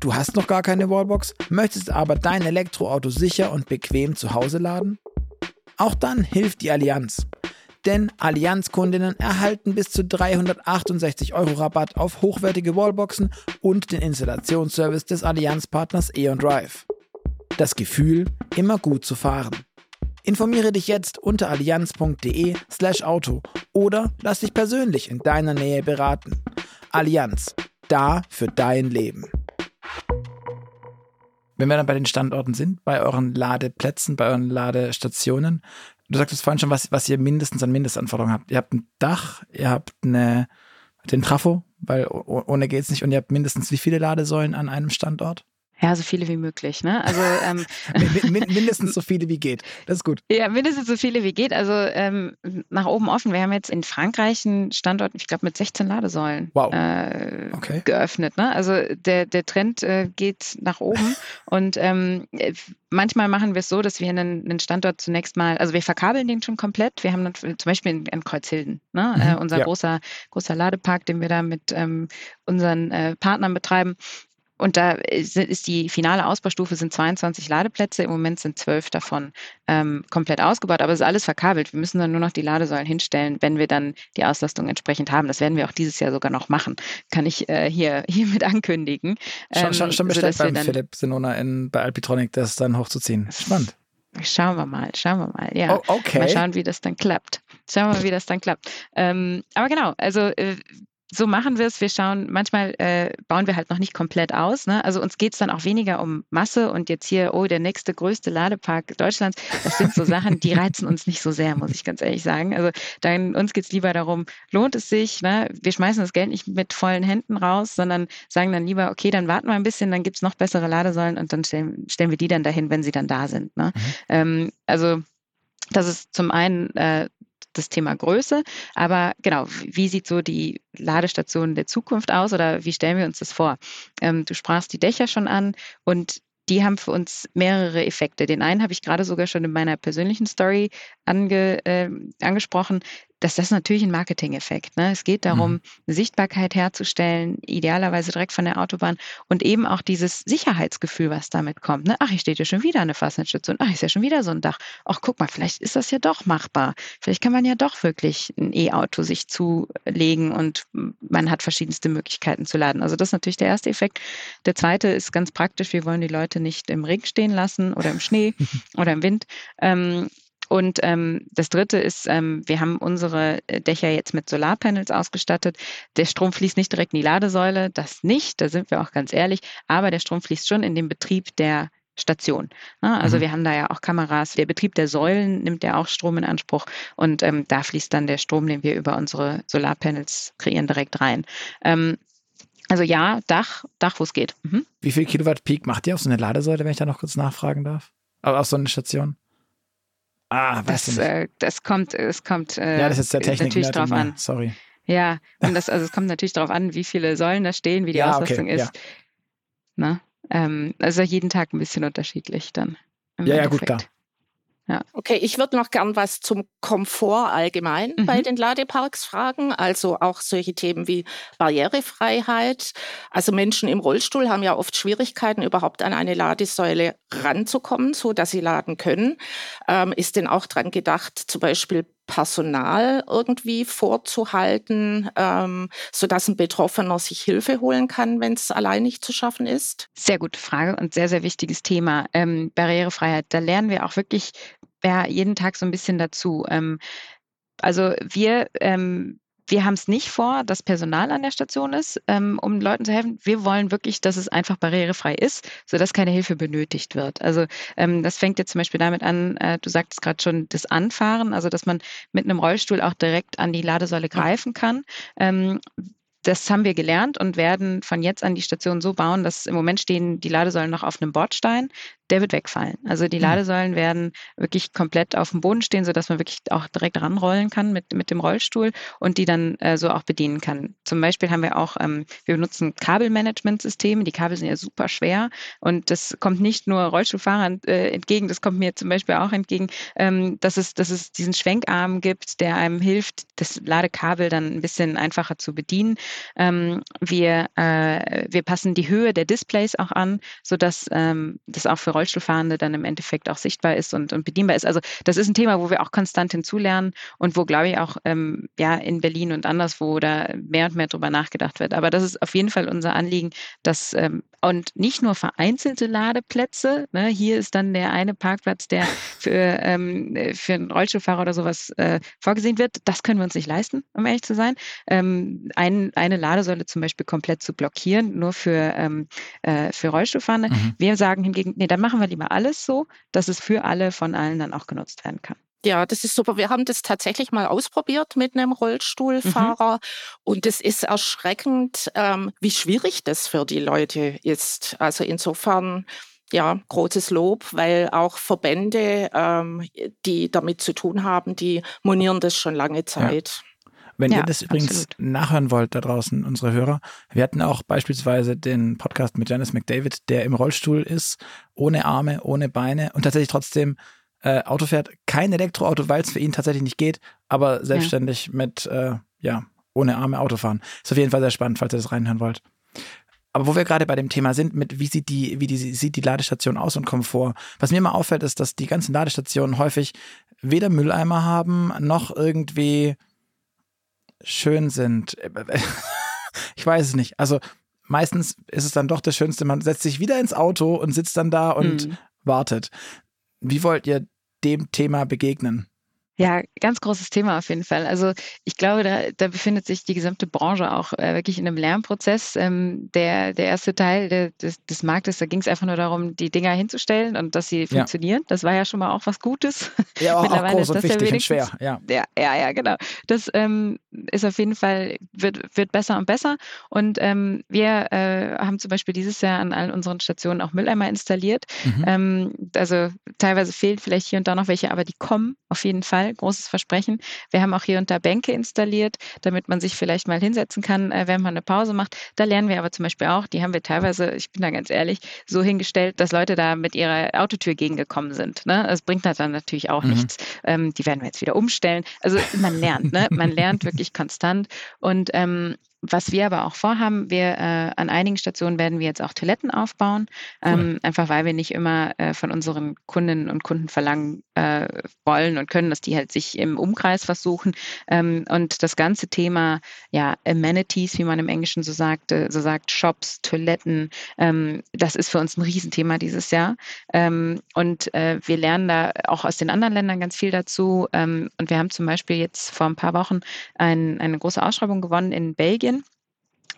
Du hast noch gar keine Wallbox, möchtest aber dein Elektroauto sicher und bequem zu Hause laden? Auch dann hilft die Allianz denn Allianz-Kundinnen erhalten bis zu 368 Euro Rabatt auf hochwertige Wallboxen und den Installationsservice des Allianz-Partners E.ON Drive. Das Gefühl, immer gut zu fahren. Informiere dich jetzt unter allianz.de/slash Auto oder lass dich persönlich in deiner Nähe beraten. Allianz, da für dein Leben. Wenn wir dann bei den Standorten sind, bei euren Ladeplätzen, bei euren Ladestationen, du sagtest vorhin schon, was, was ihr mindestens an Mindestanforderungen habt. Ihr habt ein Dach, ihr habt eine, den Trafo, weil ohne geht's nicht, und ihr habt mindestens wie viele Ladesäulen an einem Standort? Ja, so viele wie möglich. Ne? Also ähm, (laughs) mindestens so viele wie geht. Das ist gut. Ja, mindestens so viele wie geht. Also ähm, nach oben offen. Wir haben jetzt in Frankreich einen Standort, ich glaube, mit 16 Ladesäulen wow. äh, okay. geöffnet. Ne? Also der, der Trend äh, geht nach oben. (laughs) und ähm, manchmal machen wir es so, dass wir einen, einen, Standort zunächst mal, also wir verkabeln den schon komplett. Wir haben dann zum Beispiel in, in Kreuzhilden, ne? Mhm, äh, unser ja. großer, großer Ladepark, den wir da mit ähm, unseren äh, Partnern betreiben. Und da ist die finale Ausbaustufe sind 22 Ladeplätze. Im Moment sind zwölf davon ähm, komplett ausgebaut, aber es ist alles verkabelt. Wir müssen dann nur noch die Ladesäulen hinstellen, wenn wir dann die Auslastung entsprechend haben. Das werden wir auch dieses Jahr sogar noch machen. Kann ich äh, hier (laughs) hiermit ankündigen. Ähm, schon, schon bestellt beim Philipp Sinona in, bei Alpitronic, das dann hochzuziehen. Spannend. Schauen wir mal, schauen wir mal. Ja, oh, okay. Mal schauen, wie das dann klappt. Schauen wir mal, wie das dann klappt. Ähm, aber genau, also äh, so machen wir es. Wir schauen, manchmal äh, bauen wir halt noch nicht komplett aus. Ne? Also uns geht es dann auch weniger um Masse und jetzt hier, oh, der nächste größte Ladepark Deutschlands. Das sind so Sachen, die reizen uns nicht so sehr, muss ich ganz ehrlich sagen. Also dann, uns geht es lieber darum, lohnt es sich? Ne? Wir schmeißen das Geld nicht mit vollen Händen raus, sondern sagen dann lieber, okay, dann warten wir ein bisschen, dann gibt es noch bessere Ladesäulen und dann stellen, stellen wir die dann dahin, wenn sie dann da sind. Ne? Mhm. Ähm, also das ist zum einen äh, das Thema Größe. Aber genau, wie sieht so die Ladestation der Zukunft aus oder wie stellen wir uns das vor? Ähm, du sprachst die Dächer schon an und die haben für uns mehrere Effekte. Den einen habe ich gerade sogar schon in meiner persönlichen Story ange, äh, angesprochen. Dass das natürlich ein Marketing-Effekt. Ne? Es geht darum, mhm. Sichtbarkeit herzustellen, idealerweise direkt von der Autobahn und eben auch dieses Sicherheitsgefühl, was damit kommt. Ne? Ach, hier steht ja schon wieder eine Fastnetsstation. Ach, ist ja schon wieder so ein Dach. Ach, guck mal, vielleicht ist das ja doch machbar. Vielleicht kann man ja doch wirklich ein E-Auto sich zulegen und man hat verschiedenste Möglichkeiten zu laden. Also das ist natürlich der erste Effekt. Der zweite ist ganz praktisch. Wir wollen die Leute nicht im Regen stehen lassen oder im Schnee (laughs) oder im Wind. Ähm, und ähm, das Dritte ist, ähm, wir haben unsere äh, Dächer jetzt mit Solarpanels ausgestattet. Der Strom fließt nicht direkt in die Ladesäule, das nicht, da sind wir auch ganz ehrlich, aber der Strom fließt schon in den Betrieb der Station. Ne? Also mhm. wir haben da ja auch Kameras. Der Betrieb der Säulen nimmt ja auch Strom in Anspruch und ähm, da fließt dann der Strom, den wir über unsere Solarpanels kreieren, direkt rein. Ähm, also ja, Dach, Dach, wo es geht. Mhm. Wie viel Kilowatt Peak macht ihr auf so eine Ladesäule, wenn ich da noch kurz nachfragen darf? Aber auf so eine Station? Ah, das. Äh, das kommt, es kommt äh, ja, das ist der Technik natürlich drauf an. Sorry. Ja, und das, also es kommt natürlich darauf an, wie viele Säulen da stehen, wie die ja, Auslastung okay, ist. Ja. Ne? Ähm, also jeden Tag ein bisschen unterschiedlich dann. Ja, ja, gut, klar. Ja. Okay, ich würde noch gern was zum Komfort allgemein mhm. bei den Ladeparks fragen. Also auch solche Themen wie Barrierefreiheit. Also Menschen im Rollstuhl haben ja oft Schwierigkeiten, überhaupt an eine Ladesäule ranzukommen, so dass sie laden können. Ähm, ist denn auch dran gedacht, zum Beispiel Personal irgendwie vorzuhalten, ähm, sodass ein Betroffener sich Hilfe holen kann, wenn es allein nicht zu schaffen ist? Sehr gute Frage und sehr, sehr wichtiges Thema. Ähm, Barrierefreiheit, da lernen wir auch wirklich ja, jeden Tag so ein bisschen dazu. Ähm, also wir ähm, wir haben es nicht vor, dass Personal an der Station ist, ähm, um Leuten zu helfen. Wir wollen wirklich, dass es einfach barrierefrei ist, sodass keine Hilfe benötigt wird. Also ähm, das fängt jetzt zum Beispiel damit an, äh, du sagtest gerade schon, das Anfahren, also dass man mit einem Rollstuhl auch direkt an die Ladesäule greifen kann. Ähm, das haben wir gelernt und werden von jetzt an die Station so bauen, dass im Moment stehen die Ladesäulen noch auf einem Bordstein der wird wegfallen. Also die hm. Ladesäulen werden wirklich komplett auf dem Boden stehen, sodass man wirklich auch direkt ranrollen kann mit, mit dem Rollstuhl und die dann äh, so auch bedienen kann. Zum Beispiel haben wir auch, ähm, wir benutzen Kabelmanagementsysteme. Die Kabel sind ja super schwer und das kommt nicht nur Rollstuhlfahrern äh, entgegen, das kommt mir zum Beispiel auch entgegen, ähm, dass, es, dass es diesen Schwenkarm gibt, der einem hilft, das Ladekabel dann ein bisschen einfacher zu bedienen. Ähm, wir, äh, wir passen die Höhe der Displays auch an, sodass ähm, das auch für Rollstuhlfahrende dann im Endeffekt auch sichtbar ist und, und bedienbar ist. Also das ist ein Thema, wo wir auch konstant hinzulernen und wo, glaube ich, auch ähm, ja, in Berlin und anderswo da mehr und mehr drüber nachgedacht wird. Aber das ist auf jeden Fall unser Anliegen, dass ähm, und nicht nur vereinzelte Ladeplätze. Ne, hier ist dann der eine Parkplatz, der für, ähm, für einen Rollstuhlfahrer oder sowas äh, vorgesehen wird. Das können wir uns nicht leisten, um ehrlich zu sein. Ähm, ein, eine Ladesäule zum Beispiel komplett zu blockieren, nur für, ähm, äh, für Rollstuhlfahrende. Mhm. Wir sagen hingegen, nee, dann machen wir lieber alles so, dass es für alle von allen dann auch genutzt werden kann. Ja, das ist super. Wir haben das tatsächlich mal ausprobiert mit einem Rollstuhlfahrer mhm. und es ist erschreckend, ähm, wie schwierig das für die Leute ist. Also insofern ja, großes Lob, weil auch Verbände, ähm, die damit zu tun haben, die monieren das schon lange Zeit. Ja. Wenn ja, ihr das übrigens absolut. nachhören wollt da draußen, unsere Hörer, wir hatten auch beispielsweise den Podcast mit Janice McDavid, der im Rollstuhl ist, ohne Arme, ohne Beine und tatsächlich trotzdem äh, Auto fährt. Kein Elektroauto, weil es für ihn tatsächlich nicht geht, aber selbstständig ja. mit, äh, ja, ohne Arme Auto fahren. Ist auf jeden Fall sehr spannend, falls ihr das reinhören wollt. Aber wo wir gerade bei dem Thema sind, mit wie sieht die, wie die, sieht die Ladestation aus und Komfort? Was mir mal auffällt, ist, dass die ganzen Ladestationen häufig weder Mülleimer haben, noch irgendwie schön sind. (laughs) ich weiß es nicht. Also meistens ist es dann doch das Schönste, man setzt sich wieder ins Auto und sitzt dann da und mhm. wartet. Wie wollt ihr dem Thema begegnen? Ja, ganz großes Thema auf jeden Fall. Also ich glaube, da, da befindet sich die gesamte Branche auch äh, wirklich in einem Lernprozess. Ähm, der, der erste Teil der, des, des Marktes, da ging es einfach nur darum, die Dinger hinzustellen und dass sie ja. funktionieren. Das war ja schon mal auch was Gutes. Ja, auch, (laughs) auch groß und wichtig ja und schwer. Ja. ja, ja, ja, genau. Das ähm, ist auf jeden Fall, wird, wird besser und besser. Und ähm, wir äh, haben zum Beispiel dieses Jahr an allen unseren Stationen auch Mülleimer installiert. Mhm. Ähm, also teilweise fehlen vielleicht hier und da noch welche, aber die kommen auf jeden Fall. Fall, großes Versprechen. Wir haben auch hier und da Bänke installiert, damit man sich vielleicht mal hinsetzen kann, äh, wenn man eine Pause macht. Da lernen wir aber zum Beispiel auch, die haben wir teilweise, ich bin da ganz ehrlich, so hingestellt, dass Leute da mit ihrer Autotür gegengekommen sind. Ne? Das bringt dann natürlich auch mhm. nichts. Ähm, die werden wir jetzt wieder umstellen. Also man lernt, ne? man lernt wirklich konstant. Und ähm, was wir aber auch vorhaben, wir äh, an einigen Stationen werden wir jetzt auch Toiletten aufbauen, cool. ähm, einfach weil wir nicht immer äh, von unseren Kundinnen und Kunden verlangen äh, wollen und können, dass die halt sich im Umkreis versuchen. Ähm, und das ganze Thema ja Amenities, wie man im Englischen so sagt, so sagt Shops, Toiletten, ähm, das ist für uns ein Riesenthema dieses Jahr. Ähm, und äh, wir lernen da auch aus den anderen Ländern ganz viel dazu. Ähm, und wir haben zum Beispiel jetzt vor ein paar Wochen ein, eine große Ausschreibung gewonnen in Belgien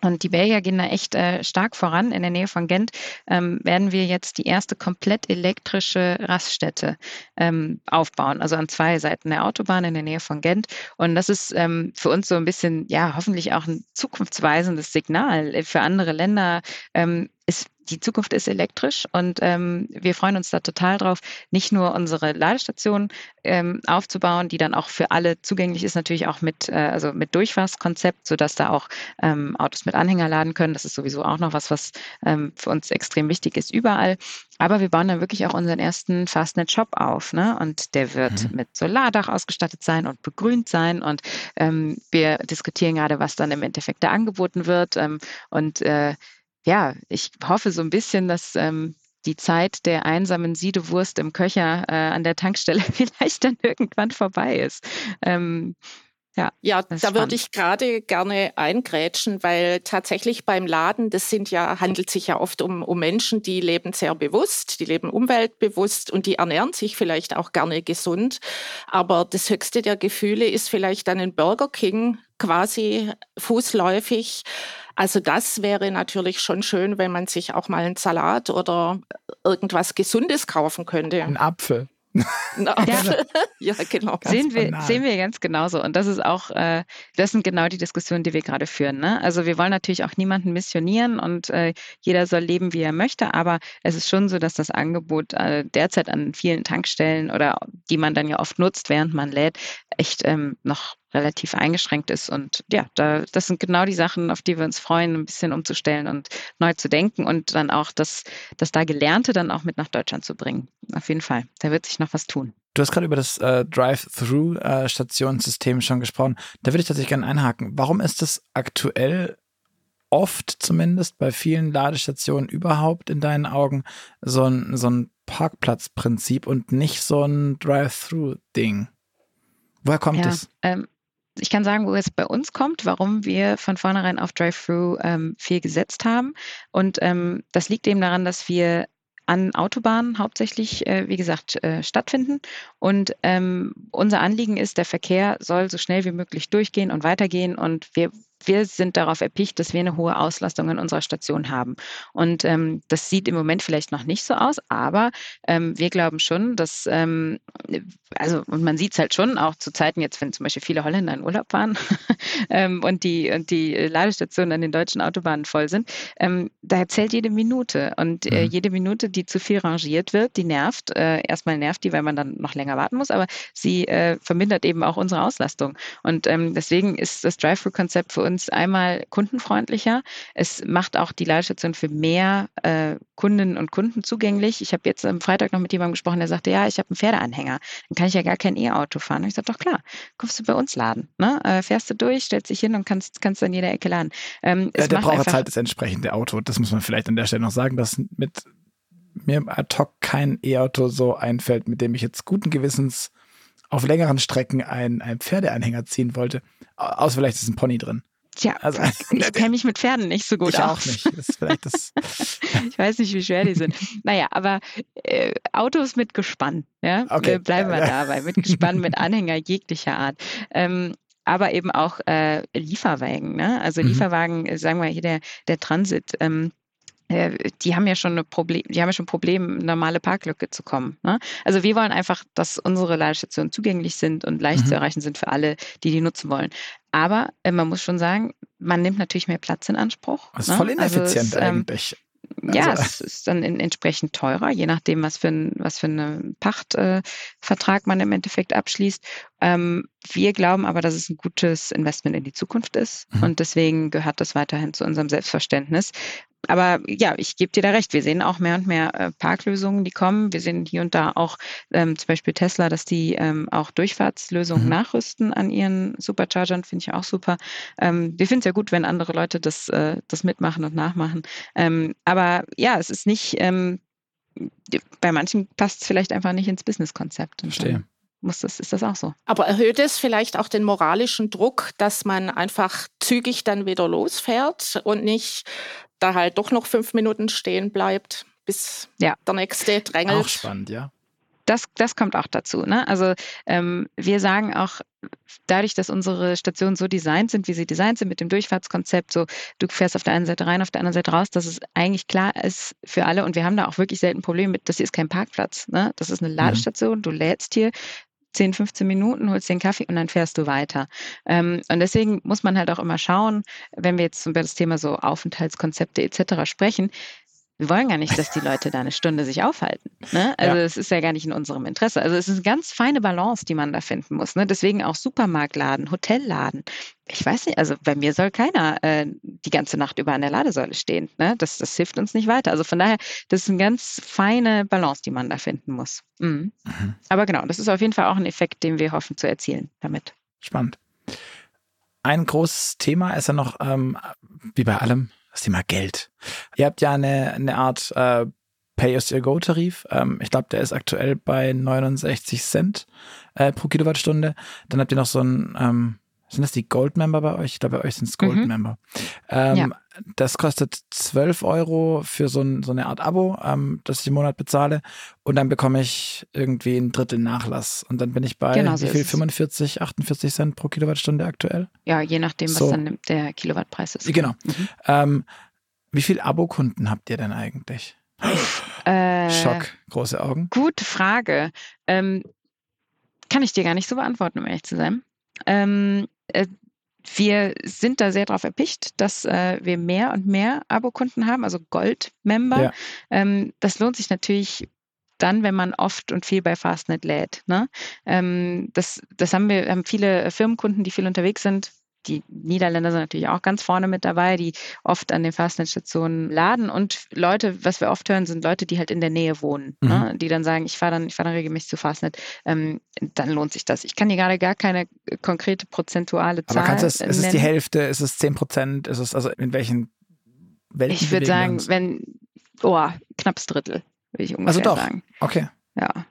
und die Belgier gehen da echt äh, stark voran. In der Nähe von Gent ähm, werden wir jetzt die erste komplett elektrische Raststätte ähm, aufbauen, also an zwei Seiten der Autobahn in der Nähe von Gent. Und das ist ähm, für uns so ein bisschen, ja, hoffentlich auch ein zukunftsweisendes Signal für andere Länder. Ähm, ist die Zukunft ist elektrisch und ähm, wir freuen uns da total drauf, nicht nur unsere Ladestation ähm, aufzubauen, die dann auch für alle zugänglich ist, natürlich auch mit, äh, also mit Durchfahrtskonzept, sodass da auch ähm, Autos mit Anhänger laden können. Das ist sowieso auch noch was, was ähm, für uns extrem wichtig ist überall. Aber wir bauen dann wirklich auch unseren ersten Fastnet-Shop auf. Ne? Und der wird mhm. mit Solardach ausgestattet sein und begrünt sein. Und ähm, wir diskutieren gerade, was dann im Endeffekt da angeboten wird. Ähm, und äh, ja, ich hoffe so ein bisschen, dass ähm, die Zeit der einsamen Siedewurst im Köcher äh, an der Tankstelle (laughs) vielleicht dann irgendwann vorbei ist. Ähm, ja, ja da würde ich gerade gerne eingrätschen, weil tatsächlich beim Laden, das sind ja, handelt sich ja oft um, um Menschen, die leben sehr bewusst, die leben umweltbewusst und die ernähren sich vielleicht auch gerne gesund. Aber das höchste der Gefühle ist vielleicht dann ein Burger King quasi fußläufig also das wäre natürlich schon schön, wenn man sich auch mal einen Salat oder irgendwas Gesundes kaufen könnte. Ein Apfel. Ja. (laughs) ja, genau. sehen wir, sehen wir ganz genauso. Und das ist auch, äh, das sind genau die Diskussionen, die wir gerade führen. Ne? Also wir wollen natürlich auch niemanden missionieren und äh, jeder soll leben, wie er möchte, aber es ist schon so, dass das Angebot äh, derzeit an vielen Tankstellen oder die man dann ja oft nutzt, während man lädt, echt ähm, noch relativ eingeschränkt ist. Und ja, da, das sind genau die Sachen, auf die wir uns freuen, ein bisschen umzustellen und neu zu denken und dann auch das, das da Gelernte dann auch mit nach Deutschland zu bringen. Auf jeden Fall. Da wird sich noch was tun. Du hast gerade über das äh, Drive-Through-Stationssystem schon gesprochen. Da würde ich tatsächlich gerne einhaken. Warum ist das aktuell oft zumindest bei vielen Ladestationen überhaupt in deinen Augen so ein, so ein Parkplatzprinzip und nicht so ein Drive-Through-Ding? Woher kommt ja, es? Ähm, ich kann sagen, wo es bei uns kommt, warum wir von vornherein auf Drive-Thru ähm, viel gesetzt haben. Und ähm, das liegt eben daran, dass wir an Autobahnen hauptsächlich, äh, wie gesagt, äh, stattfinden. Und ähm, unser Anliegen ist, der Verkehr soll so schnell wie möglich durchgehen und weitergehen. Und wir wir sind darauf erpicht, dass wir eine hohe Auslastung in unserer Station haben. Und ähm, das sieht im Moment vielleicht noch nicht so aus, aber ähm, wir glauben schon, dass, ähm, also, und man sieht es halt schon auch zu Zeiten jetzt, wenn zum Beispiel viele Holländer in Urlaub waren (laughs) ähm, und, die, und die Ladestationen an den deutschen Autobahnen voll sind, ähm, da zählt jede Minute. Und äh, mhm. jede Minute, die zu viel rangiert wird, die nervt. Äh, erstmal nervt die, weil man dann noch länger warten muss, aber sie äh, vermindert eben auch unsere Auslastung. Und ähm, deswegen ist das Drive-Thru-Konzept für uns uns einmal kundenfreundlicher. Es macht auch die Ladestation für mehr äh, Kundinnen und Kunden zugänglich. Ich habe jetzt am Freitag noch mit jemandem gesprochen, der sagte, ja, ich habe einen Pferdeanhänger. Dann kann ich ja gar kein E-Auto fahren. Und ich sagte, doch klar, kommst du bei uns laden. Ne? Äh, fährst du durch, stellst dich hin und kannst, kannst an jeder Ecke laden. Ähm, ja, der braucht halt das entsprechende Auto. Das muss man vielleicht an der Stelle noch sagen, dass mit mir ad hoc kein E-Auto so einfällt, mit dem ich jetzt guten Gewissens auf längeren Strecken einen, einen Pferdeanhänger ziehen wollte. Außer vielleicht ist ein Pony drin. Tja, also, ich (laughs) kenne mich mit Pferden nicht so gut ich aus. auch nicht. Das vielleicht das. (laughs) (laughs) ich weiß nicht, wie schwer die sind. Naja, aber äh, Autos mit Gespann, ja, okay. bleiben wir dabei, mit Gespann, mit Anhänger jeglicher Art. Ähm, aber eben auch äh, Lieferwagen, ne? Also mhm. Lieferwagen, sagen wir hier der, der Transit. Ähm, äh, die haben ja schon eine Problem, die haben ja schon Probleme, normale Parklücke zu kommen. Ne? Also wir wollen einfach, dass unsere Ladestationen zugänglich sind und leicht mhm. zu erreichen sind für alle, die die nutzen wollen. Aber äh, man muss schon sagen, man nimmt natürlich mehr Platz in Anspruch. Das ist ne? voll ineffizient also es, ähm, eigentlich. Also. Ja, es ist dann in, entsprechend teurer, je nachdem, was für, ein, was für einen Pachtvertrag äh, man im Endeffekt abschließt. Ähm, wir glauben aber, dass es ein gutes Investment in die Zukunft ist mhm. und deswegen gehört das weiterhin zu unserem Selbstverständnis. Aber ja, ich gebe dir da recht. Wir sehen auch mehr und mehr äh, Parklösungen, die kommen. Wir sehen hier und da auch ähm, zum Beispiel Tesla, dass die ähm, auch Durchfahrtslösungen mhm. nachrüsten an ihren Superchargern. Finde ich auch super. Ähm, wir finden es ja gut, wenn andere Leute das, äh, das mitmachen und nachmachen. Ähm, aber ja, es ist nicht, ähm, bei manchen passt es vielleicht einfach nicht ins Businesskonzept. Verstehe muss das, ist das auch so. Aber erhöht es vielleicht auch den moralischen Druck, dass man einfach zügig dann wieder losfährt und nicht da halt doch noch fünf Minuten stehen bleibt, bis ja. der nächste drängelt? Auch spannend, ja. Das, das kommt auch dazu. Ne? Also ähm, wir sagen auch, dadurch, dass unsere Stationen so designt sind, wie sie designt sind, mit dem Durchfahrtskonzept, so du fährst auf der einen Seite rein, auf der anderen Seite raus, dass es eigentlich klar ist für alle und wir haben da auch wirklich selten Probleme mit, das hier ist kein Parkplatz. Ne? Das ist eine mhm. Ladestation, du lädst hier, 10, 15 Minuten, holst den Kaffee und dann fährst du weiter. Ähm, und deswegen muss man halt auch immer schauen, wenn wir jetzt über das Thema so Aufenthaltskonzepte etc. sprechen, wir wollen gar nicht, dass die Leute da eine Stunde sich aufhalten. Ne? Also es ist ja gar nicht in unserem Interesse. Also es ist eine ganz feine Balance, die man da finden muss. Ne? Deswegen auch Supermarktladen, Hotelladen. Ich weiß nicht, also bei mir soll keiner äh, die ganze Nacht über an der Ladesäule stehen. Ne? Das, das hilft uns nicht weiter. Also von daher, das ist eine ganz feine Balance, die man da finden muss. Mhm. Mhm. Aber genau, das ist auf jeden Fall auch ein Effekt, den wir hoffen zu erzielen damit. Spannend. Ein großes Thema ist ja noch, ähm, wie bei allem, das Thema Geld. Ihr habt ja eine, eine Art äh, Pay-as-you-go-Tarif. Ähm, ich glaube, der ist aktuell bei 69 Cent äh, pro Kilowattstunde. Dann habt ihr noch so ein, ähm, sind das die Gold-Member bei euch? Ich glaube, bei euch sind es Gold-Member. Mhm. Ähm, ja. Das kostet 12 Euro für so, ein, so eine Art Abo, ähm, das ich im Monat bezahle. Und dann bekomme ich irgendwie ein Drittel Nachlass. Und dann bin ich bei genau so wie viel? 45, 48 Cent pro Kilowattstunde aktuell? Ja, je nachdem, was so. dann der Kilowattpreis ist. Genau. Mhm. Ähm, wie viele Abokunden habt ihr denn eigentlich? Äh, Schock, große Augen. Gute Frage. Ähm, kann ich dir gar nicht so beantworten, um ehrlich zu sein. Ähm, äh, wir sind da sehr darauf erpicht, dass äh, wir mehr und mehr Abokunden haben, also Gold-Member. Ja. Ähm, das lohnt sich natürlich dann, wenn man oft und viel bei Fastnet lädt. Ne? Ähm, das, das haben wir, haben viele Firmenkunden, die viel unterwegs sind, die Niederländer sind natürlich auch ganz vorne mit dabei, die oft an den Fastnetzstationen laden. Und Leute, was wir oft hören, sind Leute, die halt in der Nähe wohnen, ne? mhm. ne? die dann sagen, ich fahre dann, ich fahre dann regelmäßig zu Fastnet, ähm, dann lohnt sich das. Ich kann dir gerade gar keine konkrete prozentuale Zahl. Aber kannst es, ist es die Hälfte, ist es 10 Prozent, ist es also in welchen Welten? Ich würde sagen, wenn, oh, knappes Drittel, würde ich ungefähr also doch. sagen. Okay. Ja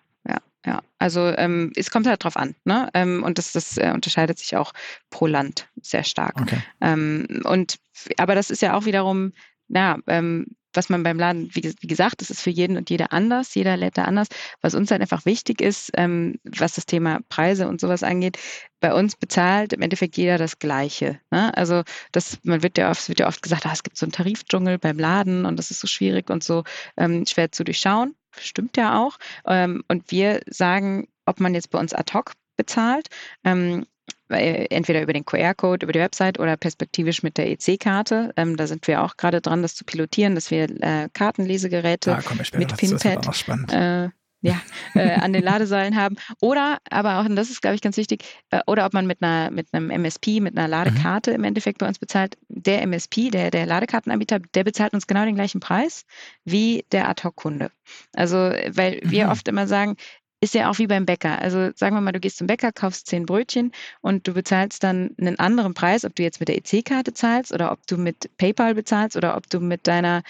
ja. Also ähm, es kommt halt drauf an, ne? Ähm, und das, das äh, unterscheidet sich auch pro Land sehr stark. Okay. Ähm, und aber das ist ja auch wiederum, na, ähm, was man beim Laden, wie, wie, gesagt, das ist für jeden und jeder anders, jeder lädt da anders. Was uns halt einfach wichtig ist, ähm, was das Thema Preise und sowas angeht, bei uns bezahlt im Endeffekt jeder das Gleiche. Ne? Also das, man wird ja oft, wird ja oft gesagt, ah, es gibt so einen Tarifdschungel beim Laden und das ist so schwierig und so ähm, schwer zu durchschauen stimmt ja auch. Ähm, und wir sagen, ob man jetzt bei uns ad hoc bezahlt, ähm, entweder über den QR-Code, über die Website oder perspektivisch mit der EC-Karte. Ähm, da sind wir auch gerade dran, das zu pilotieren, dass wir äh, Kartenlesegeräte ah, mit Pinpad äh, ja, äh, an den Ladesäulen haben. Oder aber auch, und das ist, glaube ich, ganz wichtig, äh, oder ob man mit einer mit einem MSP, mit einer Ladekarte mhm. im Endeffekt bei uns bezahlt. Der MSP, der, der Ladekartenanbieter, der bezahlt uns genau den gleichen Preis wie der Ad-Hoc-Kunde. Also, weil wir mhm. oft immer sagen, ist ja auch wie beim Bäcker. Also sagen wir mal, du gehst zum Bäcker, kaufst zehn Brötchen und du bezahlst dann einen anderen Preis, ob du jetzt mit der EC-Karte zahlst oder ob du mit PayPal bezahlst oder ob du mit deiner,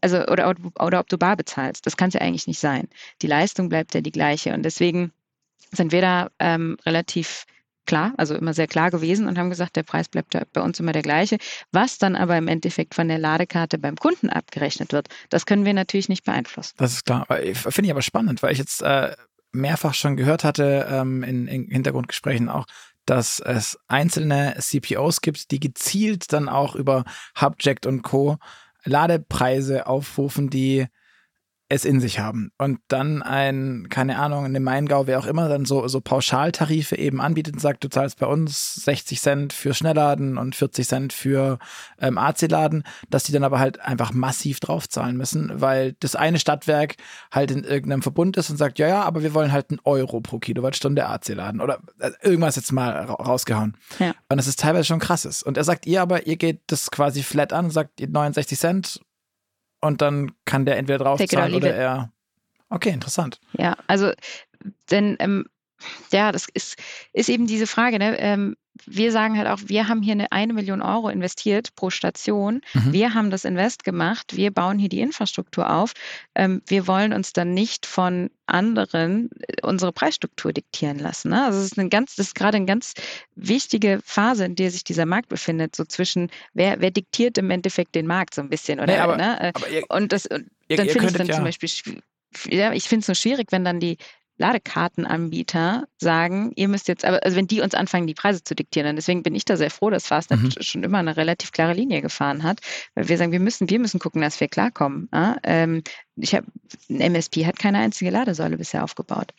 also oder, oder ob du bar bezahlst. Das kann es ja eigentlich nicht sein. Die Leistung bleibt ja die gleiche und deswegen sind wir da ähm, relativ klar, also immer sehr klar gewesen und haben gesagt, der Preis bleibt bei uns immer der gleiche. Was dann aber im Endeffekt von der Ladekarte beim Kunden abgerechnet wird, das können wir natürlich nicht beeinflussen. Das ist klar. Finde ich aber spannend, weil ich jetzt äh, mehrfach schon gehört hatte ähm, in, in Hintergrundgesprächen auch, dass es einzelne CPOs gibt, die gezielt dann auch über Hubject und Co. Ladepreise aufrufen, die es in sich haben und dann ein, keine Ahnung, in dem Maingau, wer auch immer, dann so, so Pauschaltarife eben anbietet und sagt, du zahlst bei uns 60 Cent für Schnellladen und 40 Cent für ähm, AC-Laden, dass die dann aber halt einfach massiv draufzahlen müssen, weil das eine Stadtwerk halt in irgendeinem Verbund ist und sagt, ja, ja, aber wir wollen halt einen Euro pro Kilowattstunde AC-Laden oder äh, irgendwas jetzt mal rausgehauen. Ja. Und das ist teilweise schon krasses. Und er sagt, ihr aber, ihr geht das quasi flat an und sagt 69 Cent und dann kann der entweder draufzahlen oder er. Okay, interessant. Ja, also, denn ähm, ja, das ist, ist eben diese Frage. Ne? Ähm, wir sagen halt auch, wir haben hier eine, eine Million Euro investiert pro Station. Mhm. Wir haben das Invest gemacht. Wir bauen hier die Infrastruktur auf. Ähm, wir wollen uns dann nicht von anderen äh, unsere Preisstruktur diktieren lassen. Ne? Also es ist eine ganz, das ist gerade eine ganz wichtige Phase, in der sich dieser Markt befindet, so zwischen wer, wer diktiert im Endeffekt den Markt so ein bisschen oder nee, aber, ne? Äh, aber ihr, und das und dann finde ich dann ja. zum Beispiel ja, ich finde es so schwierig, wenn dann die Ladekartenanbieter sagen, ihr müsst jetzt, aber also wenn die uns anfangen, die Preise zu diktieren, dann deswegen bin ich da sehr froh, dass Fastnet mhm. schon immer eine relativ klare Linie gefahren hat, weil wir sagen, wir müssen, wir müssen gucken, dass wir klarkommen. Ja? Ähm, ich habe, ein MSP hat keine einzige Ladesäule bisher aufgebaut.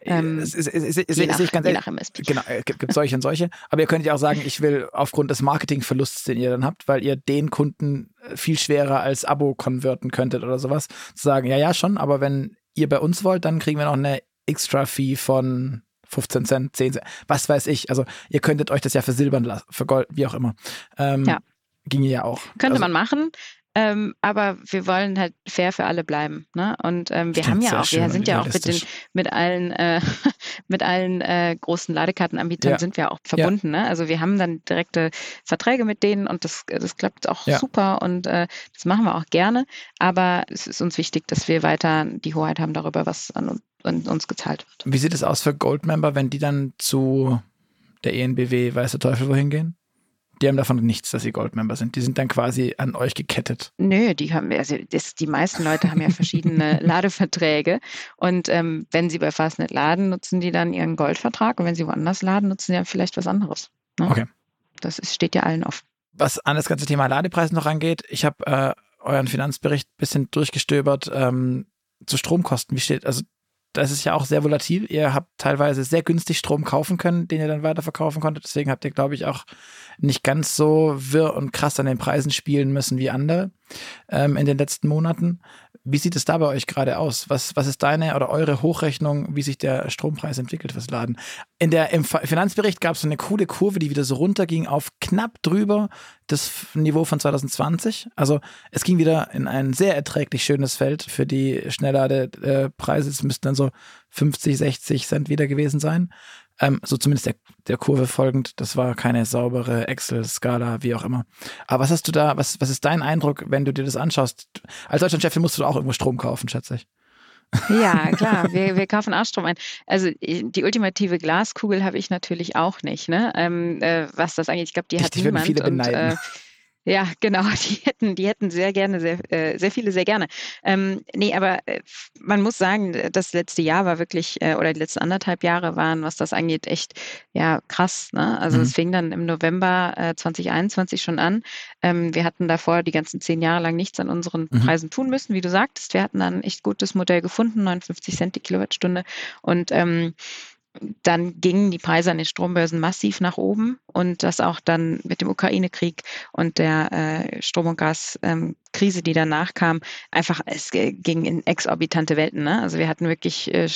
Ähm, es, es, es, je nach, ich ganz ehrlich, Genau, äh, gibt, gibt solche und solche. Aber ihr könnt ja auch sagen, ich will aufgrund des Marketingverlusts, den ihr dann habt, weil ihr den Kunden äh, viel schwerer als Abo konverten könntet oder sowas, zu sagen, ja, ja, schon, aber wenn ihr bei uns wollt, dann kriegen wir noch eine Extra-Fee von 15 Cent, 10 Cent, was weiß ich. Also ihr könntet euch das ja versilbern lassen, für Gold, wie auch immer. Ähm, ja. Ginge ja auch. Könnte also, man machen. Ähm, aber wir wollen halt fair für alle bleiben. Ne? Und ähm, wir haben ja auch, wir sind ja auch mit, den, mit allen, äh, (laughs) mit allen äh, großen Ladekartenanbietern ja. sind wir auch verbunden. Ja. Ne? Also wir haben dann direkte Verträge mit denen und das, das klappt auch ja. super und äh, das machen wir auch gerne. Aber es ist uns wichtig, dass wir weiter die Hoheit haben darüber, was an, an uns gezahlt wird. Wie sieht es aus für Goldmember, wenn die dann zu der ENBW, weiß der Teufel, wohin gehen? die haben davon nichts, dass sie Goldmember sind. Die sind dann quasi an euch gekettet. Nö, die haben, also das, die meisten Leute haben ja verschiedene (laughs) Ladeverträge. Und ähm, wenn sie bei Fastnet laden, nutzen die dann ihren Goldvertrag. Und wenn sie woanders laden, nutzen sie ja vielleicht was anderes. Ne? Okay. Das ist, steht ja allen offen. Was an das ganze Thema Ladepreis noch angeht, ich habe äh, euren Finanzbericht ein bisschen durchgestöbert ähm, zu Stromkosten. Wie steht, also das ist ja auch sehr volatil. Ihr habt teilweise sehr günstig Strom kaufen können, den ihr dann weiterverkaufen konntet. Deswegen habt ihr, glaube ich, auch nicht ganz so wirr und krass an den Preisen spielen müssen wie andere ähm, in den letzten Monaten. Wie sieht es da bei euch gerade aus? Was, was ist deine oder eure Hochrechnung, wie sich der Strompreis entwickelt fürs Laden? In der, Im Finanzbericht gab es so eine coole Kurve, die wieder so runterging auf knapp drüber das Niveau von 2020. Also es ging wieder in ein sehr erträglich schönes Feld für die Schnellladepreise. Es müssten dann so 50, 60 Cent wieder gewesen sein. Ähm, so zumindest der, der Kurve folgend. Das war keine saubere Excel-Skala, wie auch immer. Aber was hast du da, was, was ist dein Eindruck, wenn du dir das anschaust? Als Deutschlandchef musst du auch irgendwo Strom kaufen, schätze ich. Ja, (laughs) klar, wir, wir kaufen auch Strom ein. Also die ultimative Glaskugel habe ich natürlich auch nicht, ne? Ähm, äh, was das angeht. Ich glaube, die ich, hat die niemand. Viele und, äh, (laughs) ja, (laughs) genau, die hätten, die hätten sehr gerne, sehr, äh, sehr viele sehr gerne. Ähm, nee, aber äh, man muss sagen, das letzte Jahr war wirklich, äh, oder die letzten anderthalb Jahre waren, was das angeht, echt ja krass. Ne? Also mhm. es fing dann im November äh, 2021 schon an. Ähm, wir hatten davor die ganzen zehn Jahre lang nichts an unseren mhm. Preisen tun müssen, wie du sagtest. Wir hatten dann ein echt gutes Modell gefunden, 59 Cent die Kilowattstunde. Und ähm, dann gingen die Preise an den Strombörsen massiv nach oben und das auch dann mit dem Ukraine-Krieg und der äh, Strom- und Gaskrise, ähm, die danach kam, einfach es ging in exorbitante Welten. Ne? Also wir hatten wirklich äh,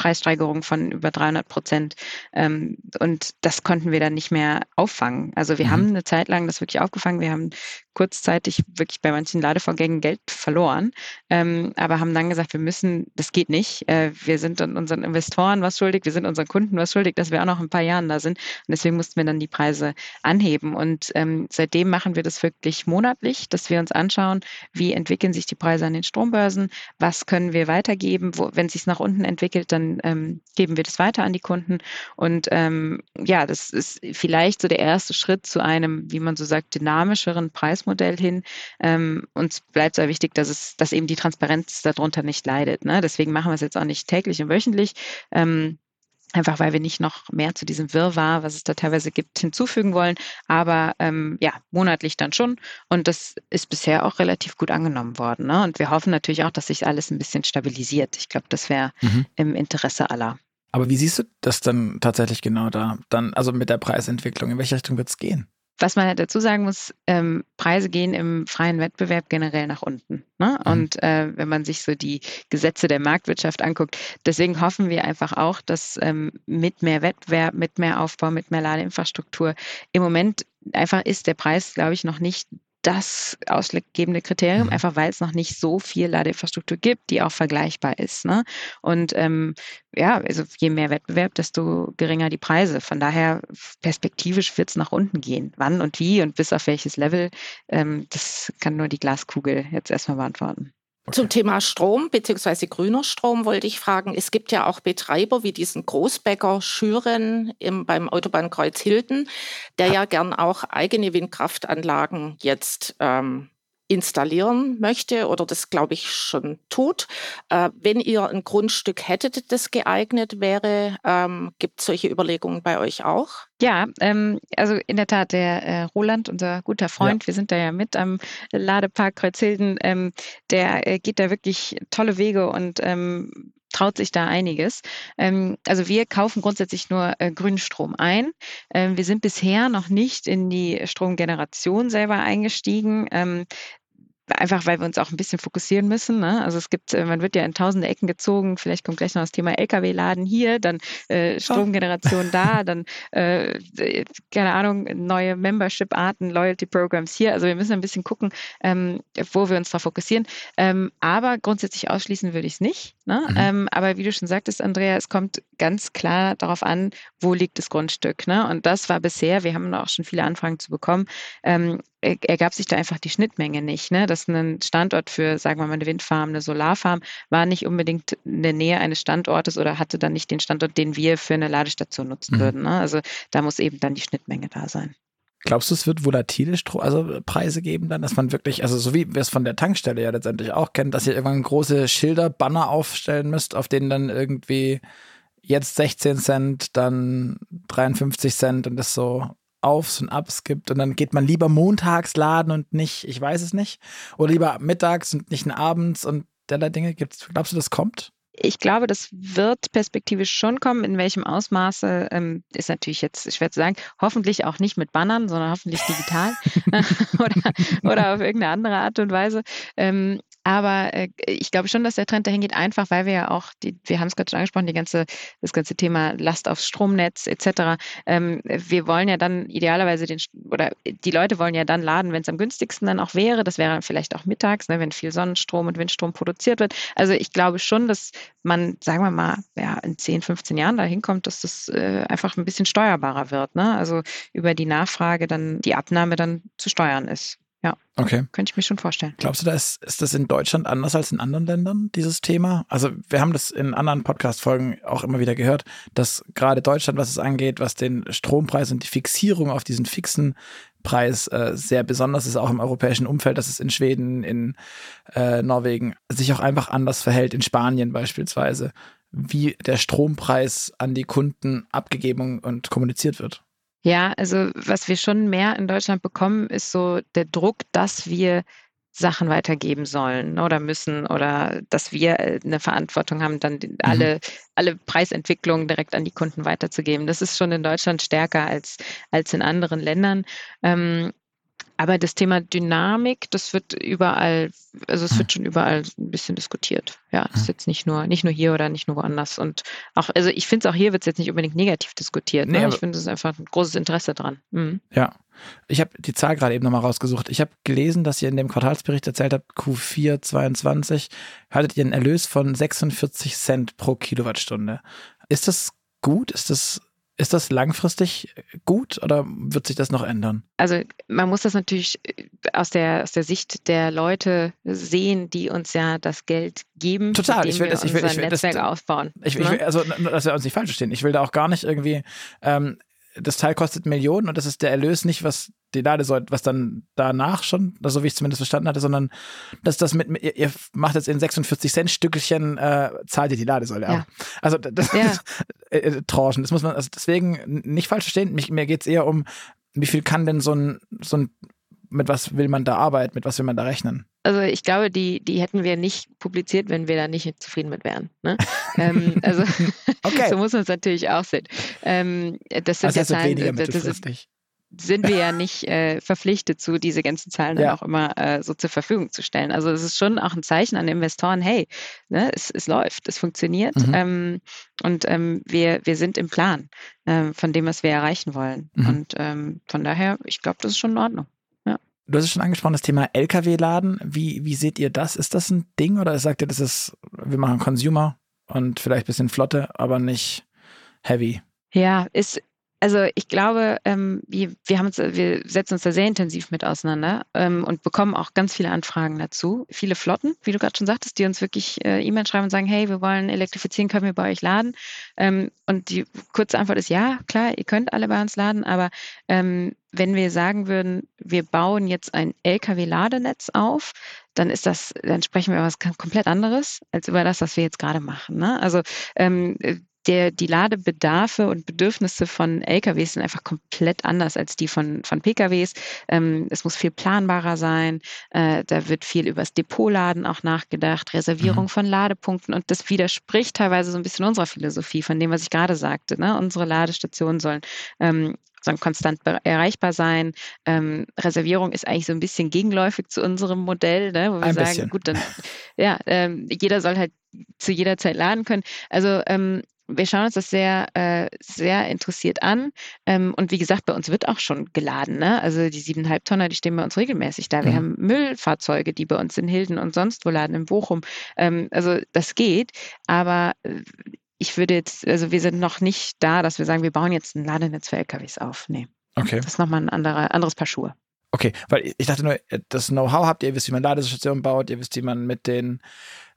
Preissteigerung von über 300 Prozent. Ähm, und das konnten wir dann nicht mehr auffangen. Also wir mhm. haben eine Zeit lang das wirklich aufgefangen. Wir haben kurzzeitig wirklich bei manchen Ladevorgängen Geld verloren, ähm, aber haben dann gesagt, wir müssen, das geht nicht. Äh, wir sind unseren Investoren was schuldig, wir sind unseren Kunden was schuldig, dass wir auch noch ein paar Jahren da sind. Und deswegen mussten wir dann die Preise anheben. Und ähm, seitdem machen wir das wirklich monatlich, dass wir uns anschauen, wie entwickeln sich die Preise an den Strombörsen, was können wir weitergeben. Wo, wenn es sich nach unten entwickelt, dann ähm, geben wir das weiter an die Kunden. Und ähm, ja, das ist vielleicht so der erste Schritt zu einem, wie man so sagt, dynamischeren Preismodell hin. Ähm, uns bleibt sehr wichtig, dass es, dass eben die Transparenz darunter nicht leidet. Ne? Deswegen machen wir es jetzt auch nicht täglich und wöchentlich. Ähm, einfach weil wir nicht noch mehr zu diesem Wirrwarr, was es da teilweise gibt, hinzufügen wollen, aber ähm, ja, monatlich dann schon. Und das ist bisher auch relativ gut angenommen worden. Ne? Und wir hoffen natürlich auch, dass sich alles ein bisschen stabilisiert. Ich glaube, das wäre mhm. im Interesse aller. Aber wie siehst du das dann tatsächlich genau da? Dann, also mit der Preisentwicklung, in welche Richtung wird es gehen? Was man halt dazu sagen muss, ähm, Preise gehen im freien Wettbewerb generell nach unten. Ne? Mhm. Und äh, wenn man sich so die Gesetze der Marktwirtschaft anguckt, deswegen hoffen wir einfach auch, dass ähm, mit mehr Wettbewerb, mit mehr Aufbau, mit mehr Ladeinfrastruktur im Moment einfach ist der Preis, glaube ich, noch nicht das ausschlaggebende Kriterium, mhm. einfach weil es noch nicht so viel Ladeinfrastruktur gibt, die auch vergleichbar ist. Ne? Und ähm, ja, also je mehr Wettbewerb, desto geringer die Preise. Von daher perspektivisch wird es nach unten gehen. Wann und wie und bis auf welches Level, ähm, das kann nur die Glaskugel jetzt erstmal beantworten. Okay. Zum Thema Strom bzw. grüner Strom wollte ich fragen. Es gibt ja auch Betreiber wie diesen Großbäcker Schüren im, beim Autobahnkreuz Hilden, der ja gern auch eigene Windkraftanlagen jetzt ähm, installieren möchte oder das, glaube ich, schon tut. Äh, wenn ihr ein Grundstück hättet, das geeignet wäre, ähm, gibt es solche Überlegungen bei euch auch? Ja, ähm, also in der Tat, der äh, Roland, unser guter Freund, ja. wir sind da ja mit am Ladepark Kreuzhilden, ähm, der äh, geht da wirklich tolle Wege und ähm, traut sich da einiges. Ähm, also wir kaufen grundsätzlich nur äh, Grünstrom ein. Ähm, wir sind bisher noch nicht in die Stromgeneration selber eingestiegen. Einfach weil wir uns auch ein bisschen fokussieren müssen. Ne? Also es gibt, äh, man wird ja in tausende Ecken gezogen, vielleicht kommt gleich noch das Thema Lkw-Laden hier, dann äh, Stromgeneration oh. da, dann, äh, keine Ahnung, neue Membership-Arten, Loyalty-Programs hier. Also wir müssen ein bisschen gucken, ähm, wo wir uns darauf fokussieren. Ähm, aber grundsätzlich ausschließen würde ich es nicht. Ne? Mhm. Ähm, aber wie du schon sagtest, Andrea, es kommt ganz klar darauf an, wo liegt das Grundstück. Ne? Und das war bisher, wir haben auch schon viele Anfragen zu bekommen, ähm, ergab sich da einfach die Schnittmenge nicht. Ne? Dass ein Standort für, sagen wir mal, eine Windfarm, eine Solarfarm, war nicht unbedingt in der Nähe eines Standortes oder hatte dann nicht den Standort, den wir für eine Ladestation nutzen mhm. würden. Ne? Also da muss eben dann die Schnittmenge da sein. Glaubst du, es wird volatile Stro also Preise geben dann, dass man wirklich, also so wie wir es von der Tankstelle ja letztendlich auch kennen, dass ihr irgendwann große Schilder, Banner aufstellen müsst, auf denen dann irgendwie jetzt 16 Cent, dann 53 Cent und das so Aufs und Abs gibt und dann geht man lieber montags laden und nicht, ich weiß es nicht, oder lieber mittags und nicht abends und derlei Dinge gibt's. Glaubst du, das kommt? Ich glaube, das wird perspektivisch schon kommen. In welchem Ausmaße ähm, ist natürlich jetzt schwer zu sagen. Hoffentlich auch nicht mit Bannern, sondern hoffentlich digital (laughs) (laughs) oder, oder auf irgendeine andere Art und Weise. Ähm, aber äh, ich glaube schon, dass der Trend dahin geht, einfach weil wir ja auch, die, wir haben es gerade schon angesprochen, die ganze, das ganze Thema Last aufs Stromnetz etc. Ähm, wir wollen ja dann idealerweise den, oder die Leute wollen ja dann laden, wenn es am günstigsten dann auch wäre. Das wäre vielleicht auch mittags, ne, wenn viel Sonnenstrom und Windstrom produziert wird. Also ich glaube schon, dass man, sagen wir mal, ja, in 10, 15 Jahren dahin kommt, dass das äh, einfach ein bisschen steuerbarer wird. Ne? Also über die Nachfrage dann die Abnahme dann zu steuern ist. Ja. Okay. Könnte ich mir schon vorstellen. Glaubst du, da ist, ist das in Deutschland anders als in anderen Ländern, dieses Thema? Also, wir haben das in anderen Podcast-Folgen auch immer wieder gehört, dass gerade Deutschland, was es angeht, was den Strompreis und die Fixierung auf diesen fixen Preis äh, sehr besonders ist, auch im europäischen Umfeld, dass es in Schweden, in äh, Norwegen sich auch einfach anders verhält, in Spanien beispielsweise, wie der Strompreis an die Kunden abgegeben und kommuniziert wird. Ja, also was wir schon mehr in Deutschland bekommen, ist so der Druck, dass wir Sachen weitergeben sollen oder müssen oder dass wir äh, eine Verantwortung haben, dann alle, mhm. alle Preisentwicklungen direkt an die Kunden weiterzugeben. Das ist schon in Deutschland stärker als, als in anderen Ländern. Ähm, aber das Thema Dynamik, das wird überall, also es wird hm. schon überall ein bisschen diskutiert. Ja, das ist hm. jetzt nicht nur, nicht nur hier oder nicht nur woanders. Und auch, also ich finde es auch hier wird es jetzt nicht unbedingt negativ diskutiert. Ne? Nee, ich finde es einfach ein großes Interesse dran. Mhm. Ja. Ich habe die Zahl gerade eben nochmal rausgesucht. Ich habe gelesen, dass ihr in dem Quartalsbericht erzählt habt, Q4 22 hattet ihr einen Erlös von 46 Cent pro Kilowattstunde. Ist das gut? Ist das ist das langfristig gut oder wird sich das noch ändern? Also man muss das natürlich äh, aus der, aus der Sicht der Leute sehen, die uns ja das Geld geben, Total. ich will das, ich will, ich will Netzwerk das, aufbauen. Ich, ich ne? will, also, dass wir uns nicht falsch verstehen. Ich will da auch gar nicht irgendwie ähm, das Teil kostet Millionen und das ist der Erlös nicht, was die Ladesäule, was dann danach schon, also so wie ich es zumindest verstanden hatte, sondern dass das mit, ihr, ihr macht jetzt in 46 Cent Stückchen, äh, zahlt ihr die Ladesäule ja. ab. Also das ja. (laughs) äh, Tranchen, das muss man, also deswegen nicht falsch verstehen, Mich, mir geht es eher um, wie viel kann denn so ein, so ein, mit was will man da arbeiten, mit was will man da rechnen? Also ich glaube, die, die hätten wir nicht publiziert, wenn wir da nicht zufrieden mit wären. Ne? ähm, also (laughs) okay. so muss man es natürlich auch sehen. Ähm, das sind also ja Zahlen, weniger das, das ist, sind wir ja nicht äh, verpflichtet zu, diese ganzen Zahlen dann auch immer äh, so zur Verfügung zu stellen. Also es ist schon auch ein Zeichen an Investoren, hey, ne, es, es läuft, es funktioniert mhm. ähm, und ähm, wir, wir sind im Plan äh, von dem, was wir erreichen wollen. Mhm. Und ähm, von daher, ich glaube, das ist schon in Ordnung. Du hast es schon angesprochen, das Thema LKW-Laden. Wie, wie seht ihr das? Ist das ein Ding oder sagt ihr, das ist, wir machen Consumer und vielleicht ein bisschen Flotte, aber nicht heavy? Ja, ist, also ich glaube, ähm, wir, wir, haben uns, wir setzen uns da sehr intensiv mit auseinander ähm, und bekommen auch ganz viele Anfragen dazu. Viele Flotten, wie du gerade schon sagtest, die uns wirklich äh, E-Mail schreiben und sagen, hey, wir wollen elektrifizieren, können wir bei euch laden? Ähm, und die kurze Antwort ist ja, klar, ihr könnt alle bei uns laden, aber ähm, wenn wir sagen würden, wir bauen jetzt ein Lkw-Ladenetz auf, dann ist das, dann sprechen wir über was komplett anderes als über das, was wir jetzt gerade machen. Ne? Also ähm, der, die Ladebedarfe und Bedürfnisse von LKWs sind einfach komplett anders als die von, von PKWs. Ähm, es muss viel planbarer sein. Äh, da wird viel über das Depotladen auch nachgedacht, Reservierung mhm. von Ladepunkten. Und das widerspricht teilweise so ein bisschen unserer Philosophie von dem, was ich gerade sagte. Ne? Unsere Ladestationen sollen ähm, sollen konstant erreichbar sein. Ähm, Reservierung ist eigentlich so ein bisschen gegenläufig zu unserem Modell, ne, wo wir ein sagen, bisschen. gut, dann ja, ähm, jeder soll halt zu jeder Zeit laden können. Also ähm, wir schauen uns das sehr, äh, sehr interessiert an. Ähm, und wie gesagt, bei uns wird auch schon geladen. Ne? Also die siebeneinhalb Tonner, die stehen bei uns regelmäßig da. Wir mhm. haben Müllfahrzeuge, die bei uns in Hilden und sonst wo laden, in Bochum. Ähm, also das geht. Aber äh, ich würde jetzt, also wir sind noch nicht da, dass wir sagen, wir bauen jetzt ein Ladenetz für LKWs auf. Nee. Okay. Das ist nochmal ein anderer, anderes Paar Schuhe. Okay, weil ich dachte nur, das Know-how habt ihr, wisst, wie man Ladestationen baut, ihr wisst, wie man mit den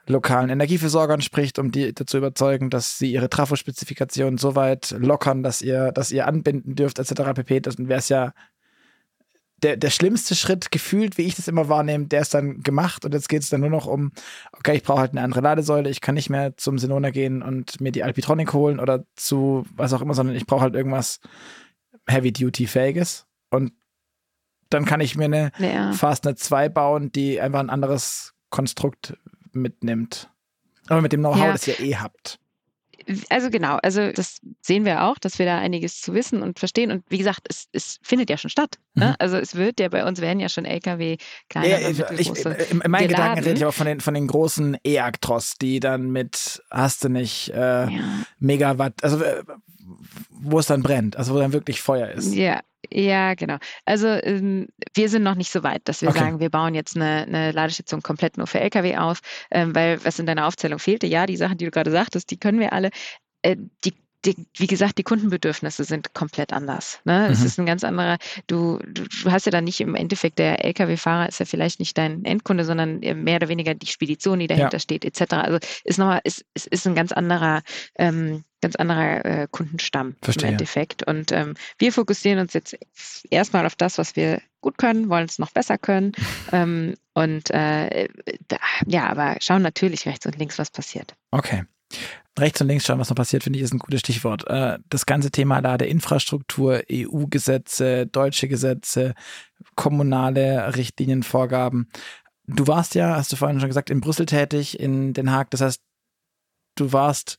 lokalen Energieversorgern spricht, um die dazu überzeugen, dass sie ihre Trafo-Spezifikationen so weit lockern, dass ihr, dass ihr anbinden dürft, etc. pp. Das wäre es ja der, der schlimmste Schritt gefühlt, wie ich das immer wahrnehme, der ist dann gemacht und jetzt geht es dann nur noch um, okay, ich brauche halt eine andere Ladesäule, ich kann nicht mehr zum Senona gehen und mir die Alpitronic holen oder zu was auch immer, sondern ich brauche halt irgendwas Heavy-Duty-fähiges und dann kann ich mir eine ja. Fastnet 2 bauen, die einfach ein anderes Konstrukt mitnimmt. Aber mit dem Know-how, ja. das ihr eh habt. Also genau, also das sehen wir auch, dass wir da einiges zu wissen und verstehen. Und wie gesagt, es, es findet ja schon statt. Ne? Mhm. Also es wird ja bei uns werden ja schon LKW kleiner. Ja, ich, ich, in meinen Gedanken rede ich auch von den, von den großen E-Actros, die dann mit, hast du nicht, äh, ja. Megawatt, also äh, wo es dann brennt, also wo dann wirklich Feuer ist. Ja, ja, genau. Also ähm, wir sind noch nicht so weit, dass wir okay. sagen, wir bauen jetzt eine, eine, Ladestation komplett nur für Lkw auf, ähm, weil was in deiner Aufzählung fehlte, ja, die Sachen, die du gerade sagtest, die können wir alle. Äh, die die, wie gesagt, die Kundenbedürfnisse sind komplett anders. Ne? Mhm. Es ist ein ganz anderer, du, du, du hast ja dann nicht im Endeffekt, der Lkw-Fahrer ist ja vielleicht nicht dein Endkunde, sondern mehr oder weniger die Spedition, die dahinter ja. steht, etc. Also ist nochmal, ist, ist, ist ein ganz anderer, ähm, ganz anderer äh, Kundenstamm Verstehe. im Endeffekt. Und ähm, wir fokussieren uns jetzt erstmal auf das, was wir gut können, wollen es noch besser können. (laughs) ähm, und äh, ja, aber schauen natürlich rechts und links, was passiert. Okay rechts und links schauen, was noch passiert, finde ich, ist ein gutes Stichwort. Äh, das ganze Thema Ladeinfrastruktur, EU-Gesetze, deutsche Gesetze, kommunale Richtlinien, Vorgaben. Du warst ja, hast du vorhin schon gesagt, in Brüssel tätig, in Den Haag. Das heißt, du warst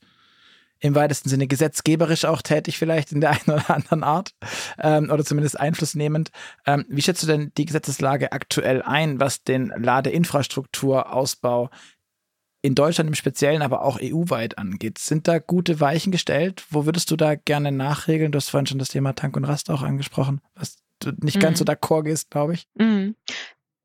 im weitesten Sinne gesetzgeberisch auch tätig, vielleicht in der (laughs) einen oder anderen Art ähm, oder zumindest einflussnehmend. Ähm, wie schätzt du denn die Gesetzeslage aktuell ein, was den Ladeinfrastrukturausbau in Deutschland im Speziellen, aber auch EU-weit angeht. Sind da gute Weichen gestellt? Wo würdest du da gerne nachregeln? Du hast vorhin schon das Thema Tank und Rast auch angesprochen, was du nicht mhm. ganz so mhm. d'accord gehst, glaube ich. Mhm.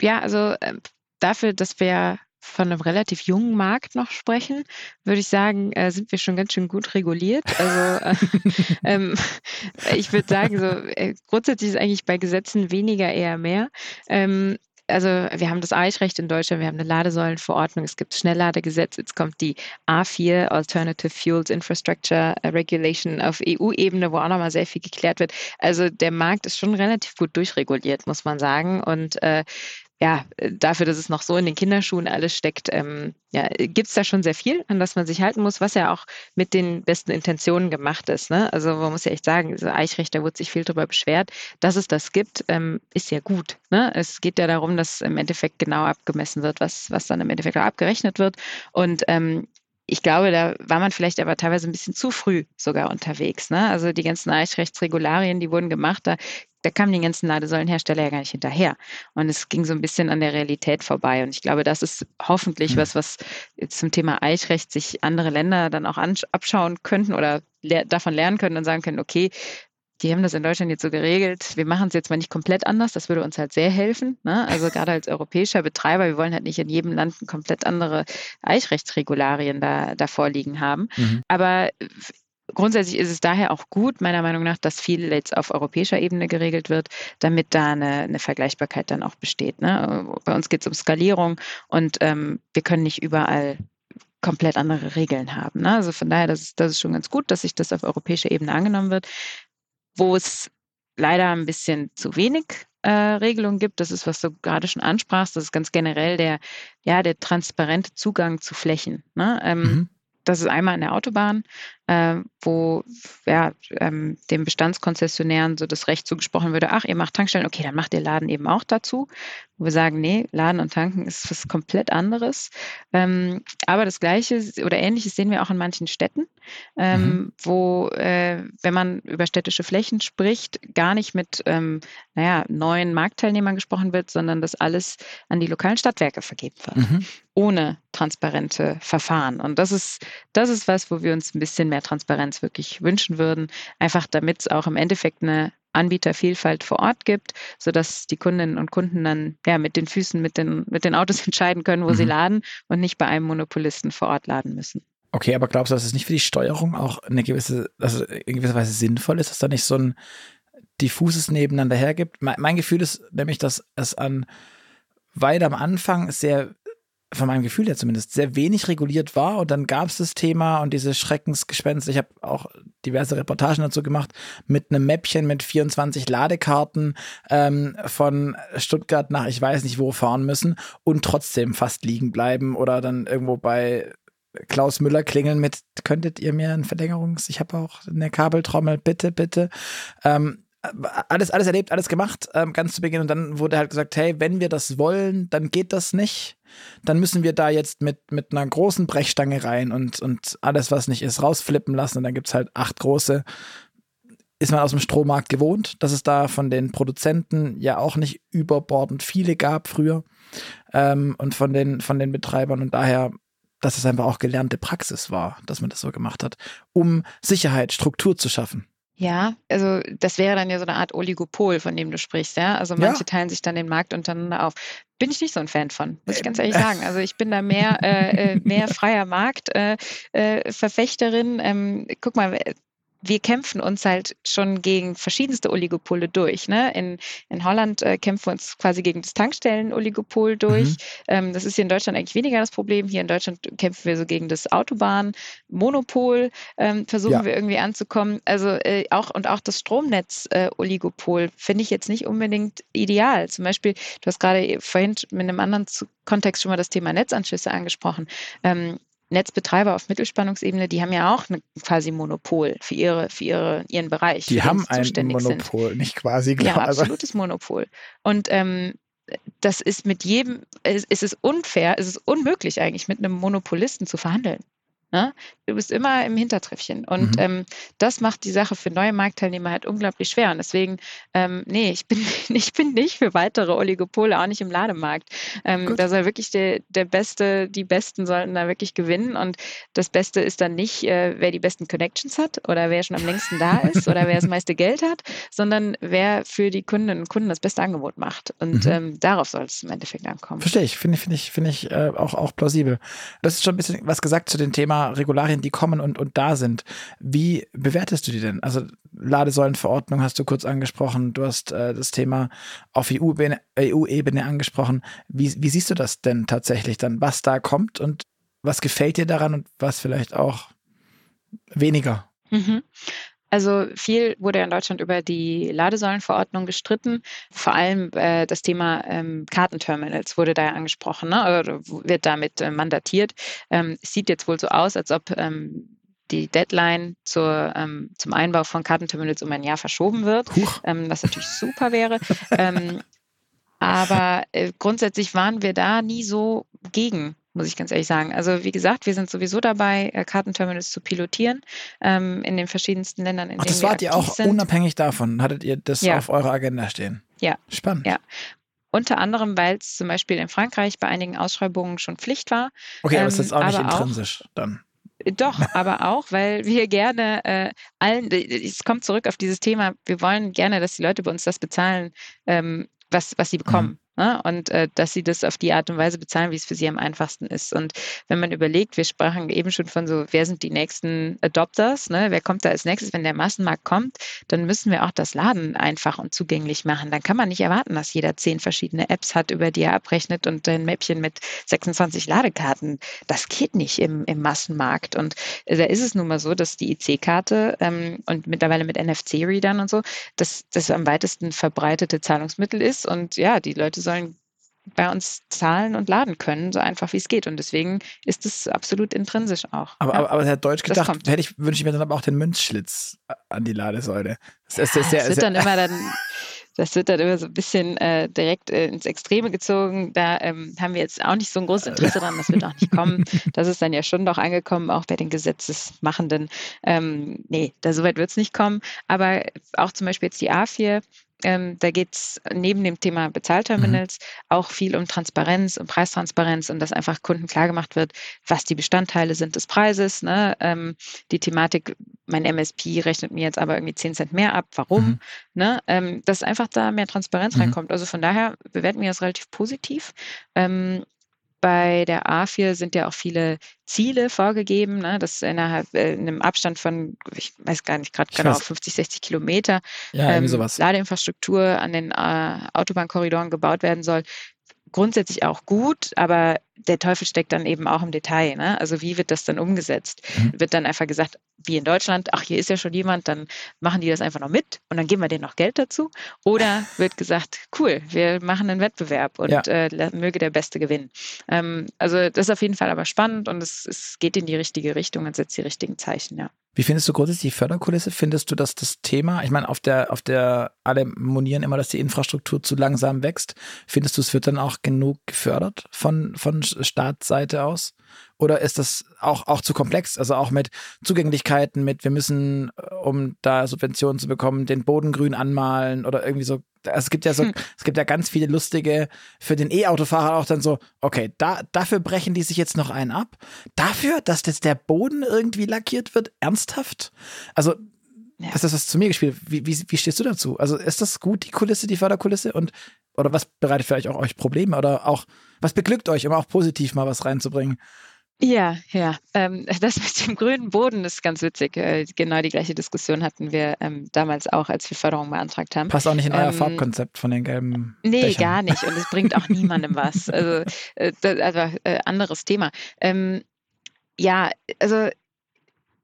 Ja, also äh, dafür, dass wir von einem relativ jungen Markt noch sprechen, würde ich sagen, äh, sind wir schon ganz schön gut reguliert. Also äh, (laughs) ähm, ich würde sagen, so äh, grundsätzlich ist eigentlich bei Gesetzen weniger eher mehr. Ähm, also wir haben das Eichrecht in Deutschland, wir haben eine Ladesäulenverordnung, es gibt Schnellladegesetz, jetzt kommt die A4 Alternative Fuels Infrastructure Regulation auf EU-Ebene, wo auch nochmal sehr viel geklärt wird. Also der Markt ist schon relativ gut durchreguliert, muss man sagen. Und äh, ja, dafür, dass es noch so in den Kinderschuhen alles steckt, ähm, ja, gibt es da schon sehr viel, an das man sich halten muss, was ja auch mit den besten Intentionen gemacht ist. Ne? Also man muss ja echt sagen, diese Eichrecht, da wurde sich viel darüber beschwert, dass es das gibt, ähm, ist ja gut. Ne? Es geht ja darum, dass im Endeffekt genau abgemessen wird, was, was dann im Endeffekt auch abgerechnet wird. Und ähm, ich glaube, da war man vielleicht aber teilweise ein bisschen zu früh sogar unterwegs. Ne? Also die ganzen Eichrechtsregularien, die wurden gemacht, da, da kamen die ganzen Ladesäulenhersteller ja gar nicht hinterher. Und es ging so ein bisschen an der Realität vorbei. Und ich glaube, das ist hoffentlich mhm. was, was zum Thema Eichrecht sich andere Länder dann auch abschauen könnten oder le davon lernen können und sagen können, okay, die haben das in Deutschland jetzt so geregelt. Wir machen es jetzt mal nicht komplett anders. Das würde uns halt sehr helfen. Ne? Also gerade als europäischer Betreiber, wir wollen halt nicht in jedem Land komplett andere Eichrechtsregularien da, da vorliegen haben. Mhm. Aber grundsätzlich ist es daher auch gut, meiner Meinung nach, dass viel jetzt auf europäischer Ebene geregelt wird, damit da eine, eine Vergleichbarkeit dann auch besteht. Ne? Bei uns geht es um Skalierung und ähm, wir können nicht überall komplett andere Regeln haben. Ne? Also von daher, das ist, das ist schon ganz gut, dass sich das auf europäischer Ebene angenommen wird wo es leider ein bisschen zu wenig äh, Regelungen gibt. Das ist, was du gerade schon ansprachst. Das ist ganz generell der, ja, der transparente Zugang zu Flächen. Ne? Ähm, mhm. Das ist einmal an der Autobahn, äh, wo ja, ähm, dem Bestandskonzessionären so das Recht zugesprochen würde, ach, ihr macht Tankstellen, okay, dann macht ihr Laden eben auch dazu. Wo wir sagen, nee, Laden und Tanken ist was komplett anderes. Ähm, aber das Gleiche oder Ähnliches sehen wir auch in manchen Städten, ähm, mhm. wo, äh, wenn man über städtische Flächen spricht, gar nicht mit, ähm, naja, neuen Marktteilnehmern gesprochen wird, sondern dass alles an die lokalen Stadtwerke vergeben wird. Mhm. Ohne transparente Verfahren. Und das ist, das ist was, wo wir uns ein bisschen mehr Transparenz wirklich wünschen würden. Einfach damit es auch im Endeffekt eine Anbietervielfalt vor Ort gibt, sodass die Kundinnen und Kunden dann ja mit den Füßen, mit den, mit den Autos (laughs) entscheiden können, wo mhm. sie laden und nicht bei einem Monopolisten vor Ort laden müssen. Okay, aber glaubst du, dass es nicht für die Steuerung auch eine gewisse, also in gewisser Weise sinnvoll ist, dass da nicht so ein diffuses Nebeneinander hergibt? Mein, mein Gefühl ist nämlich, dass es an weit am Anfang sehr von meinem Gefühl her zumindest, sehr wenig reguliert war. Und dann gab es das Thema und diese Schreckensgespenster. Ich habe auch diverse Reportagen dazu gemacht mit einem Mäppchen mit 24 Ladekarten ähm, von Stuttgart nach ich weiß nicht wo fahren müssen und trotzdem fast liegen bleiben oder dann irgendwo bei Klaus Müller klingeln mit, könntet ihr mir ein Verlängerungs, ich habe auch eine Kabeltrommel, bitte, bitte. Ähm, alles, alles erlebt, alles gemacht, ähm, ganz zu Beginn. Und dann wurde halt gesagt, hey, wenn wir das wollen, dann geht das nicht. Dann müssen wir da jetzt mit, mit einer großen Brechstange rein und, und alles, was nicht ist, rausflippen lassen. Und dann gibt es halt acht große. Ist man aus dem Strommarkt gewohnt, dass es da von den Produzenten ja auch nicht überbordend viele gab früher ähm, und von den, von den Betreibern. Und daher dass es einfach auch gelernte Praxis war, dass man das so gemacht hat, um Sicherheit, Struktur zu schaffen. Ja, also das wäre dann ja so eine Art Oligopol, von dem du sprichst, ja. Also manche ja. teilen sich dann den Markt untereinander auf. Bin ich nicht so ein Fan von, muss ich ganz ehrlich sagen. Also ich bin da mehr, äh, äh mehr freier Marktverfechterin. Äh, äh, ähm, guck mal, wir kämpfen uns halt schon gegen verschiedenste Oligopole durch. Ne? In, in Holland äh, kämpfen wir uns quasi gegen das Tankstellen-Oligopol durch. Mhm. Ähm, das ist hier in Deutschland eigentlich weniger das Problem. Hier in Deutschland kämpfen wir so gegen das Autobahn-Monopol, ähm, versuchen ja. wir irgendwie anzukommen. Also äh, auch und auch das Stromnetz-Oligopol äh, finde ich jetzt nicht unbedingt ideal. Zum Beispiel, du hast gerade vorhin mit einem anderen Kontext schon mal das Thema Netzanschlüsse angesprochen. Ähm, Netzbetreiber auf Mittelspannungsebene, die haben ja auch eine, quasi Monopol für ihre, für ihre, ihren Bereich. Die haben ein Monopol, sind. nicht quasi klar. Ja, absolutes Monopol. Und ähm, das ist mit jedem, es, es ist unfair, es ist unmöglich eigentlich mit einem Monopolisten zu verhandeln. Ne? Du bist immer im Hintertreppchen. Und mhm. ähm, das macht die Sache für neue Marktteilnehmer halt unglaublich schwer. Und deswegen, ähm, nee, ich bin, (laughs) ich bin nicht für weitere Oligopole, auch nicht im Lademarkt. Ähm, da soll wirklich der, der Beste, die Besten sollten da wirklich gewinnen. Und das Beste ist dann nicht, äh, wer die besten Connections hat oder wer schon am längsten da (laughs) ist oder wer das meiste Geld hat, sondern wer für die Kundinnen und Kunden das beste Angebot macht. Und mhm. ähm, darauf soll es im Endeffekt ankommen. Verstehe ich, finde ich, finde ich, finde ich äh, auch, auch plausibel. Das ist schon ein bisschen was gesagt zu dem Thema Thema Regularien, die kommen und, und da sind. Wie bewertest du die denn? Also Ladesäulenverordnung hast du kurz angesprochen, du hast äh, das Thema auf EU-Ebene EU angesprochen. Wie, wie siehst du das denn tatsächlich dann, was da kommt und was gefällt dir daran und was vielleicht auch weniger? Mhm. Also viel wurde in Deutschland über die Ladesäulenverordnung gestritten. Vor allem äh, das Thema ähm, Kartenterminals wurde da ja angesprochen, ne? oder wird damit äh, mandatiert. Ähm, es sieht jetzt wohl so aus, als ob ähm, die Deadline zur, ähm, zum Einbau von Kartenterminals um ein Jahr verschoben wird, ähm, was natürlich super wäre. ähm, aber äh, grundsätzlich waren wir da nie so gegen muss ich ganz ehrlich sagen. Also wie gesagt, wir sind sowieso dabei, äh, Kartenterminals zu pilotieren ähm, in den verschiedensten Ländern, in Ach, denen das wart ihr auch sind. unabhängig davon. Hattet ihr das ja. auf eurer Agenda stehen? Ja. Spannend. Ja. Unter anderem, weil es zum Beispiel in Frankreich bei einigen Ausschreibungen schon Pflicht war. Okay, aber ähm, ist jetzt auch nicht intrinsisch auch, dann. Doch, (laughs) aber auch, weil wir gerne äh, allen, es kommt zurück auf dieses Thema, wir wollen gerne, dass die Leute bei uns das bezahlen, ähm, was, was sie bekommen. Mhm. Ne? Und äh, dass sie das auf die Art und Weise bezahlen, wie es für sie am einfachsten ist. Und wenn man überlegt, wir sprachen eben schon von so, wer sind die nächsten Adopters, ne? wer kommt da als nächstes, wenn der Massenmarkt kommt, dann müssen wir auch das Laden einfach und zugänglich machen. Dann kann man nicht erwarten, dass jeder zehn verschiedene Apps hat, über die er abrechnet und ein Mäppchen mit 26 Ladekarten. Das geht nicht im, im Massenmarkt. Und äh, da ist es nun mal so, dass die IC-Karte ähm, und mittlerweile mit NFC-Readern und so, dass das am weitesten verbreitete Zahlungsmittel ist. Und ja, die Leute sollen sollen bei uns zahlen und laden können, so einfach wie es geht. Und deswegen ist es absolut intrinsisch auch. Aber, ja. aber, aber hat Deutsch gedacht, hätte ich, wünsche ich mir dann aber auch den Münzschlitz an die Ladesäule. Das, ist, das, ja, das wird dann immer dann. Das wird dann immer so ein bisschen äh, direkt äh, ins Extreme gezogen. Da ähm, haben wir jetzt auch nicht so ein großes Interesse dran. Das wird auch nicht kommen. Das ist dann ja schon doch angekommen, auch bei den Gesetzesmachenden. Ähm, nee, da soweit wird es nicht kommen. Aber auch zum Beispiel jetzt die A4 ähm, da geht es neben dem Thema Bezahlterminals mhm. auch viel um Transparenz und Preistransparenz und dass einfach Kunden klargemacht wird, was die Bestandteile sind des Preises. Ne? Ähm, die Thematik, mein MSP rechnet mir jetzt aber irgendwie 10 Cent mehr ab. Warum? Mhm. Ne? Ähm, dass einfach da mehr Transparenz mhm. reinkommt. Also von daher bewerten wir das relativ positiv. Bei der A4 sind ja auch viele Ziele vorgegeben, ne, dass innerhalb äh, in einem Abstand von, ich weiß gar nicht gerade genau, 50, 60 Kilometer ja, ähm, Ladeinfrastruktur an den äh, Autobahnkorridoren gebaut werden soll. Grundsätzlich auch gut, aber der Teufel steckt dann eben auch im Detail. Ne? Also wie wird das dann umgesetzt? Mhm. Wird dann einfach gesagt, wie in Deutschland, ach, hier ist ja schon jemand, dann machen die das einfach noch mit und dann geben wir denen noch Geld dazu. Oder (laughs) wird gesagt, cool, wir machen einen Wettbewerb und ja. äh, möge der Beste gewinnen. Ähm, also das ist auf jeden Fall aber spannend und es, es geht in die richtige Richtung und setzt die richtigen Zeichen, ja. Wie findest du grundsätzlich die Förderkulisse? Findest du, dass das Thema, ich meine, auf der, auf der, alle monieren immer, dass die Infrastruktur zu langsam wächst. Findest du, es wird dann auch genug gefördert von, von Staatsseite aus? Oder ist das auch, auch zu komplex? Also auch mit Zugänglichkeiten, mit wir müssen, äh, um da Subventionen zu bekommen, den Boden grün anmalen oder irgendwie so. Es gibt ja so, hm. es gibt ja ganz viele lustige, für den E-Autofahrer auch dann so, okay, da, dafür brechen die sich jetzt noch einen ab. Dafür, dass jetzt der Boden irgendwie lackiert wird, ernsthaft? Also, ja. das ist das zu mir gespielt. Wie, wie, wie stehst du dazu? Also ist das gut, die Kulisse, die Förderkulisse? Und oder was bereitet vielleicht auch euch Probleme? Oder auch, was beglückt euch, um auch positiv mal was reinzubringen? Ja, ja. Ähm, (laughs) das mit dem grünen Boden ist ganz witzig. Äh, genau die gleiche Diskussion hatten wir ähm, damals auch, als wir Förderung beantragt haben. Passt auch nicht in euer ähm, Farbkonzept von den gelben. Nee, Bechern. gar nicht. Und es bringt auch niemandem was. Also, äh, das, also äh, anderes Thema. Ähm, ja, also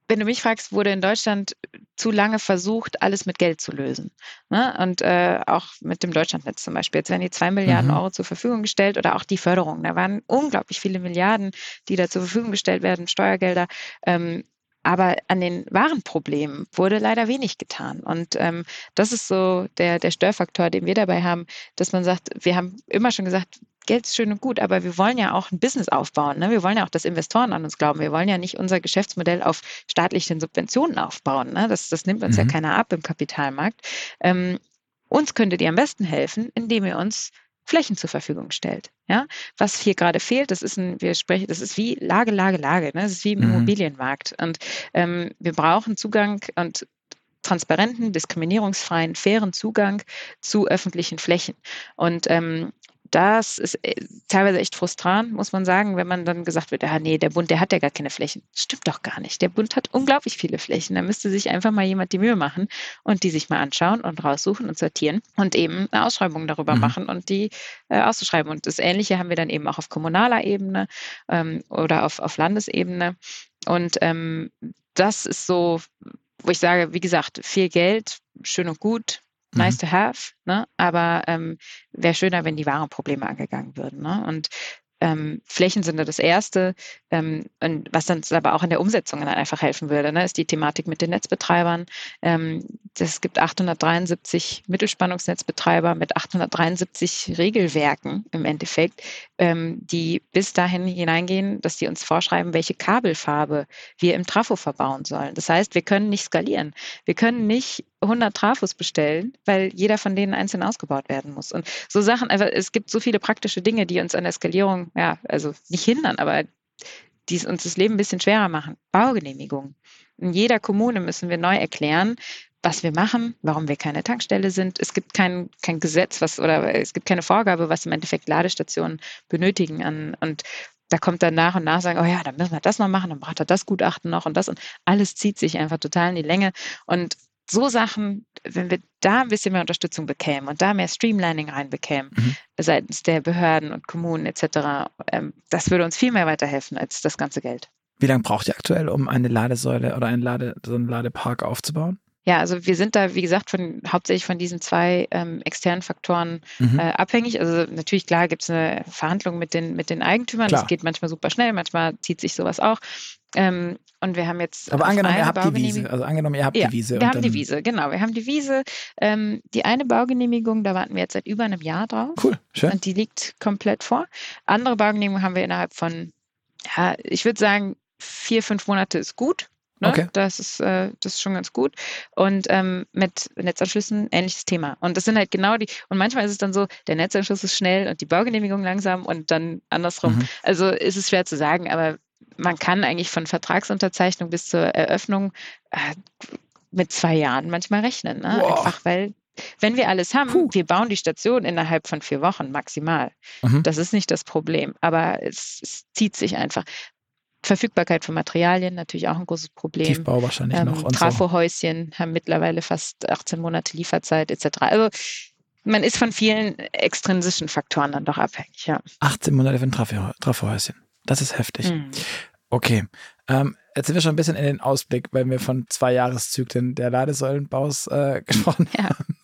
wenn du mich fragst, wurde in Deutschland zu lange versucht, alles mit Geld zu lösen. Ne? Und äh, auch mit dem Deutschlandnetz zum Beispiel. Jetzt werden die zwei Milliarden mhm. Euro zur Verfügung gestellt oder auch die Förderung. Da waren unglaublich viele Milliarden, die da zur Verfügung gestellt werden, Steuergelder. Ähm, aber an den wahren Problemen wurde leider wenig getan. Und ähm, das ist so der, der Störfaktor, den wir dabei haben, dass man sagt, wir haben immer schon gesagt, Geld ist schön und gut, aber wir wollen ja auch ein Business aufbauen. Ne? Wir wollen ja auch, dass Investoren an uns glauben. Wir wollen ja nicht unser Geschäftsmodell auf staatlichen Subventionen aufbauen. Ne? Das, das nimmt uns mhm. ja keiner ab im Kapitalmarkt. Ähm, uns könntet ihr am besten helfen, indem ihr uns Flächen zur Verfügung stellt. Ja, was hier gerade fehlt, das ist ein, wir sprechen, das ist wie Lage, Lage, Lage. Ne? Das ist wie im mhm. Immobilienmarkt. Und ähm, wir brauchen Zugang und transparenten, diskriminierungsfreien, fairen Zugang zu öffentlichen Flächen. Und ähm, das ist äh, teilweise echt frustrant, muss man sagen, wenn man dann gesagt wird, ah nee, der Bund, der hat ja gar keine Flächen. Das stimmt doch gar nicht. Der Bund hat unglaublich viele Flächen. Da müsste sich einfach mal jemand die Mühe machen und die sich mal anschauen und raussuchen und sortieren und eben eine Ausschreibung darüber mhm. machen und die äh, auszuschreiben. Und das Ähnliche haben wir dann eben auch auf kommunaler Ebene ähm, oder auf, auf Landesebene. Und ähm, das ist so, wo ich sage, wie gesagt, viel Geld, schön und gut, nice mhm. to have, ne? aber ähm, wäre schöner, wenn die wahren Probleme angegangen würden. Ne? Und ähm, Flächen sind da das Erste. Ähm, und was dann aber auch in der Umsetzung dann einfach helfen würde, ne, ist die Thematik mit den Netzbetreibern. Ähm, es gibt 873 Mittelspannungsnetzbetreiber mit 873 Regelwerken im Endeffekt, ähm, die bis dahin hineingehen, dass die uns vorschreiben, welche Kabelfarbe wir im Trafo verbauen sollen. Das heißt, wir können nicht skalieren. Wir können nicht 100 Trafos bestellen, weil jeder von denen einzeln ausgebaut werden muss. Und so Sachen, also es gibt so viele praktische Dinge, die uns an der Skalierung, ja, also nicht hindern, aber die uns das Leben ein bisschen schwerer machen. Baugenehmigung. In jeder Kommune müssen wir neu erklären, was wir machen, warum wir keine Tankstelle sind. Es gibt kein, kein Gesetz, was oder es gibt keine Vorgabe, was im Endeffekt Ladestationen benötigen. An, und da kommt dann nach und nach sagen, oh ja, dann müssen wir das noch machen, dann braucht er das Gutachten noch und das und alles zieht sich einfach total in die Länge. Und so Sachen, wenn wir da ein bisschen mehr Unterstützung bekämen und da mehr Streamlining reinbekämen mhm. seitens der Behörden und Kommunen etc., ähm, das würde uns viel mehr weiterhelfen als das ganze Geld. Wie lange braucht ihr aktuell, um eine Ladesäule oder einen Lade, so einen Ladepark aufzubauen? Ja, also wir sind da, wie gesagt, von, hauptsächlich von diesen zwei ähm, externen Faktoren mhm. äh, abhängig. Also natürlich, klar, gibt es eine Verhandlung mit den, mit den Eigentümern. Klar. Das geht manchmal super schnell, manchmal zieht sich sowas auch. Ähm, und wir haben jetzt. Aber angenommen, ihr habt die Wiese. Also angenommen, ihr habt ja, die Wiese. Wir haben die Wiese, genau. Wir haben die Wiese. Ähm, die eine Baugenehmigung, da warten wir jetzt seit über einem Jahr drauf. Cool, schön. Und die liegt komplett vor. Andere Baugenehmigungen haben wir innerhalb von, ja, ich würde sagen, vier, fünf Monate ist gut. Ne? Okay. Das ist, äh, das ist schon ganz gut. Und ähm, mit Netzanschlüssen ähnliches Thema. Und das sind halt genau die, und manchmal ist es dann so, der Netzanschluss ist schnell und die Baugenehmigung langsam und dann andersrum. Mhm. Also ist es schwer zu sagen, aber man kann eigentlich von Vertragsunterzeichnung bis zur Eröffnung äh, mit zwei Jahren manchmal rechnen. Ne? Einfach weil wenn wir alles haben, Puh. wir bauen die Station innerhalb von vier Wochen maximal. Mhm. Das ist nicht das Problem, aber es, es, zieht sich einfach. Verfügbarkeit von Materialien natürlich auch ein großes Problem. Tiefbau wahrscheinlich ähm, noch. Trafohäuschen so. haben mittlerweile fast 18 Monate Lieferzeit etc. Also man ist von vielen extrinsischen Faktoren dann doch abhängig. Ja. 18 Monate für ein Trafohäuschen. Das ist heftig. Mhm. Okay. Ähm, jetzt sind wir schon ein bisschen in den Ausblick, weil wir von zwei Jahreszyklen der Ladesäulenbaus äh, (laughs) gesprochen ja. haben.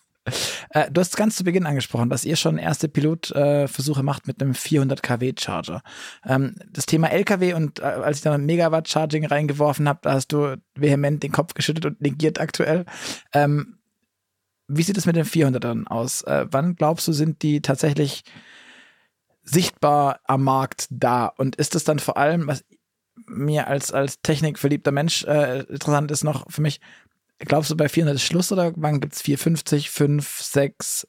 Äh, du hast ganz zu Beginn angesprochen, dass ihr schon erste Pilotversuche äh, macht mit einem 400 kW Charger. Ähm, das Thema LKW und äh, als ich da Megawatt Charging reingeworfen habe, da hast du vehement den Kopf geschüttet und negiert aktuell. Ähm, wie sieht es mit den 400ern aus? Äh, wann glaubst du, sind die tatsächlich sichtbar am Markt da? Und ist es dann vor allem, was mir als, als technikverliebter Mensch äh, interessant ist, noch für mich, glaubst du, bei 400 ist Schluss oder wann gibt es 450, 5, 6,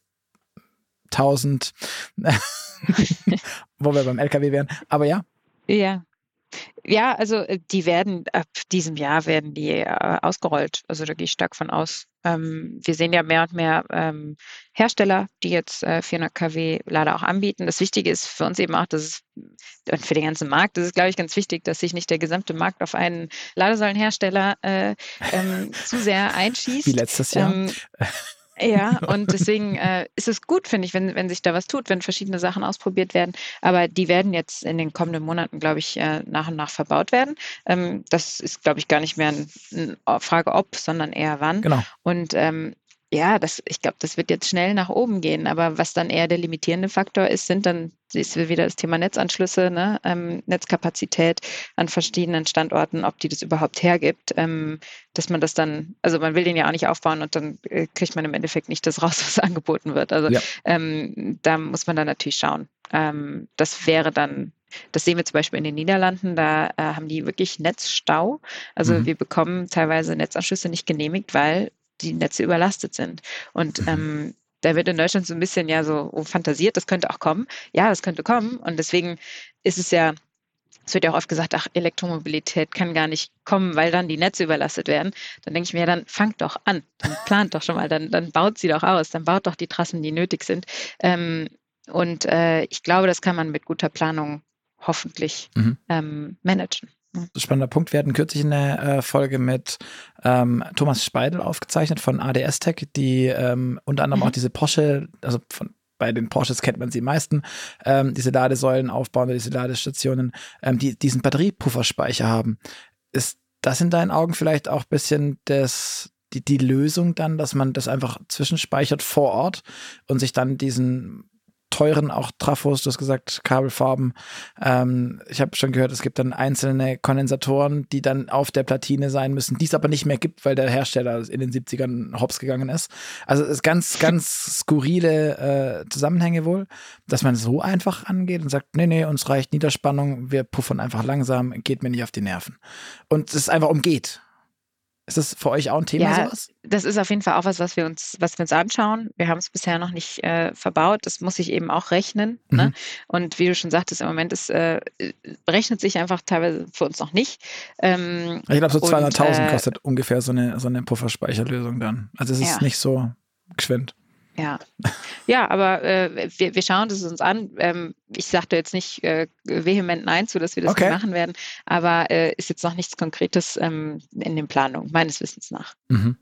1000? Wo wir beim LKW wären. Aber ja. Ja, ja, also äh, die werden ab diesem Jahr werden die äh, ausgerollt. Also da gehe ich stark von aus. Ähm, wir sehen ja mehr und mehr ähm, Hersteller, die jetzt äh, 400 kW Lader auch anbieten. Das Wichtige ist für uns eben auch, dass es und für den ganzen Markt ist es, glaube ich, ganz wichtig, dass sich nicht der gesamte Markt auf einen Ladesäulenhersteller äh, ähm, zu sehr (laughs) einschießt. Wie letztes Jahr. (laughs) (laughs) Ja, und deswegen äh, ist es gut, finde ich, wenn, wenn sich da was tut, wenn verschiedene Sachen ausprobiert werden. Aber die werden jetzt in den kommenden Monaten, glaube ich, äh, nach und nach verbaut werden. Ähm, das ist, glaube ich, gar nicht mehr eine Frage ob, sondern eher wann. Genau. Und ähm, ja, das, ich glaube, das wird jetzt schnell nach oben gehen. Aber was dann eher der limitierende Faktor ist, sind dann ist wieder das Thema Netzanschlüsse, ne? ähm, Netzkapazität an verschiedenen Standorten, ob die das überhaupt hergibt, ähm, dass man das dann, also man will den ja auch nicht aufbauen und dann äh, kriegt man im Endeffekt nicht das raus, (laughs) was angeboten wird. Also ja. ähm, da muss man dann natürlich schauen. Ähm, das wäre dann das sehen wir zum Beispiel in den Niederlanden, da äh, haben die wirklich Netzstau. Also mhm. wir bekommen teilweise Netzanschlüsse nicht genehmigt, weil die Netze überlastet sind. Und mhm. ähm, da wird in Deutschland so ein bisschen ja so fantasiert, das könnte auch kommen. Ja, das könnte kommen. Und deswegen ist es ja, es wird ja auch oft gesagt, ach, Elektromobilität kann gar nicht kommen, weil dann die Netze überlastet werden. Dann denke ich mir, ja, dann fangt doch an, dann plant doch schon mal, dann, dann baut sie doch aus, dann baut doch die Trassen, die nötig sind. Ähm, und äh, ich glaube, das kann man mit guter Planung hoffentlich mhm. ähm, managen. Spannender Punkt. Wir hatten kürzlich eine äh, Folge mit ähm, Thomas Speidel aufgezeichnet von ADS Tech, die ähm, unter anderem mhm. auch diese Porsche, also von, bei den Porsches kennt man sie meisten, ähm, diese Ladesäulen aufbauen, diese Ladestationen, ähm, die diesen Batteriepufferspeicher haben. Ist das in deinen Augen vielleicht auch ein bisschen das, die, die Lösung dann, dass man das einfach zwischenspeichert vor Ort und sich dann diesen teuren auch Trafos, du hast gesagt, Kabelfarben. Ähm, ich habe schon gehört, es gibt dann einzelne Kondensatoren, die dann auf der Platine sein müssen, die es aber nicht mehr gibt, weil der Hersteller in den 70ern hops gegangen ist. Also es ist ganz, ganz (laughs) skurrile äh, Zusammenhänge wohl, dass man so einfach angeht und sagt, nee, nee, uns reicht Niederspannung, wir puffern einfach langsam, geht mir nicht auf die Nerven. Und es einfach umgeht. Ist das für euch auch ein Thema ja, sowas? Das ist auf jeden Fall auch was, was wir uns, was wir uns anschauen. Wir haben es bisher noch nicht äh, verbaut. Das muss sich eben auch rechnen. Ne? Mhm. Ne? Und wie du schon sagtest, im Moment ist, äh, berechnet sich einfach teilweise für uns noch nicht. Ähm, ich glaube, so 200.000 äh, kostet ungefähr so eine, so eine Pufferspeicherlösung dann. Also es ist ja. nicht so geschwind. Ja, ja, aber äh, wir, wir schauen es uns an. Ähm, ich sagte jetzt nicht äh, vehement Nein zu, dass wir das okay. machen werden, aber äh, ist jetzt noch nichts Konkretes ähm, in den Planungen, meines Wissens nach. Mhm.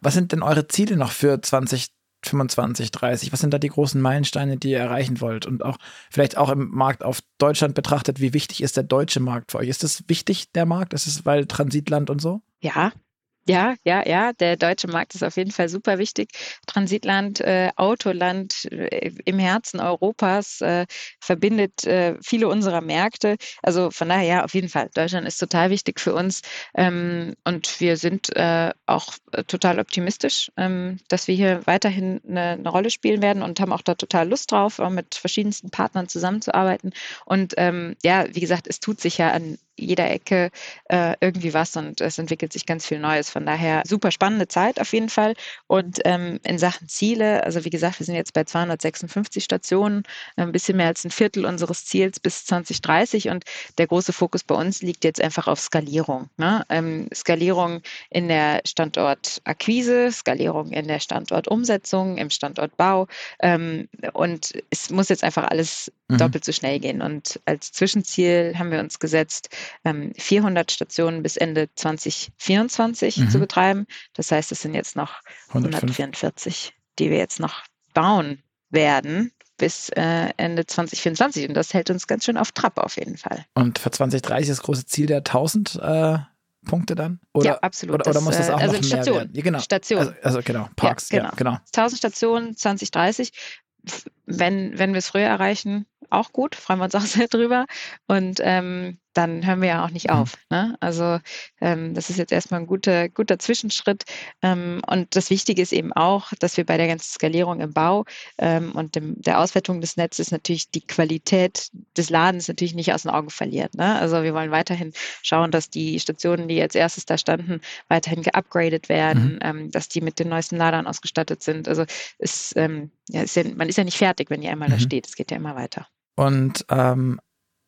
Was sind denn eure Ziele noch für 2025, 30? Was sind da die großen Meilensteine, die ihr erreichen wollt? Und auch vielleicht auch im Markt auf Deutschland betrachtet, wie wichtig ist der deutsche Markt für euch? Ist das wichtig, der Markt? Ist es, weil Transitland und so? Ja, ja, ja, ja. Der deutsche Markt ist auf jeden Fall super wichtig. Transitland, äh, Autoland äh, im Herzen Europas äh, verbindet äh, viele unserer Märkte. Also von daher, ja, auf jeden Fall. Deutschland ist total wichtig für uns. Ähm, und wir sind äh, auch äh, total optimistisch, ähm, dass wir hier weiterhin eine, eine, Rolle spielen werden und haben auch da total Lust drauf, auch mit verschiedensten Partnern zusammenzuarbeiten. Und ähm, ja, wie gesagt, es tut sich ja an jeder Ecke äh, irgendwie was und es entwickelt sich ganz viel Neues. Von daher super spannende Zeit auf jeden Fall. Und ähm, in Sachen Ziele, also wie gesagt, wir sind jetzt bei 256 Stationen, ein bisschen mehr als ein Viertel unseres Ziels bis 2030 und der große Fokus bei uns liegt jetzt einfach auf Skalierung. Ne? Ähm, Skalierung in der Standortakquise, Skalierung in der Standortumsetzung, im Standortbau ähm, und es muss jetzt einfach alles mhm. doppelt so schnell gehen. Und als Zwischenziel haben wir uns gesetzt, 400 ähm, Stationen bis Ende 2024 mhm. zu betreiben. Das heißt, es sind jetzt noch 144, die wir jetzt noch bauen werden bis äh, Ende 2024. Und das hält uns ganz schön auf Trab auf jeden Fall. Und für 2030 das große Ziel der 1000 äh, Punkte dann? Oder, ja, absolut. Oder, oder muss das äh, auch also noch Station, mehr werden? Ja, genau. Station. Also, also genau, Parks. Ja, genau. Ja, genau. 1000 Stationen 2030. Wenn, wenn wir es früher erreichen, auch gut, freuen wir uns auch (laughs) sehr drüber. Und ähm, dann hören wir ja auch nicht mhm. auf. Ne? Also ähm, das ist jetzt erstmal ein guter, guter Zwischenschritt. Ähm, und das Wichtige ist eben auch, dass wir bei der ganzen Skalierung im Bau ähm, und dem, der Auswertung des Netzes natürlich die Qualität des Ladens natürlich nicht aus den Augen verliert. Ne? Also wir wollen weiterhin schauen, dass die Stationen, die als erstes da standen, weiterhin geupgradet werden, mhm. Ähm, dass die mit den neuesten Ladern ausgestattet sind. Also es, ähm, ja, ist ja, man ist ja nicht fertig, wenn die einmal mhm. da steht. Es geht ja immer weiter. Und ähm,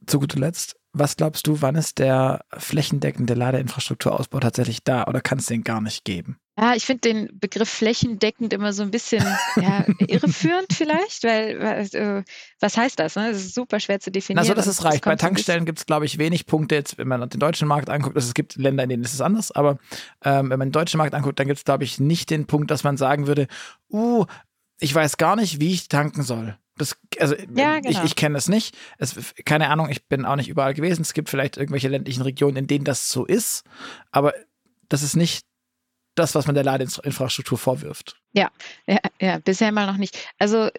zu guter Letzt, was glaubst du, wann ist der flächendeckende Ladeinfrastrukturausbau tatsächlich da oder kann es den gar nicht geben? Ja, ich finde den Begriff flächendeckend immer so ein bisschen ja, irreführend vielleicht, weil äh, was heißt das? Ne? Das ist super schwer zu definieren. Also das ist reicht. Bei Tankstellen gibt es, glaube ich, wenig Punkte jetzt, wenn man den deutschen Markt anguckt. Also es gibt Länder, in denen ist es anders, aber ähm, wenn man den deutschen Markt anguckt, dann gibt es, glaube ich, nicht den Punkt, dass man sagen würde, uh, ich weiß gar nicht, wie ich tanken soll. Das, also ja, genau. ich, ich kenne das nicht. Es, keine Ahnung, ich bin auch nicht überall gewesen. Es gibt vielleicht irgendwelche ländlichen Regionen, in denen das so ist, aber das ist nicht das, was man der Ladeinfrastruktur vorwirft. Ja, ja, ja bisher mal noch nicht. Also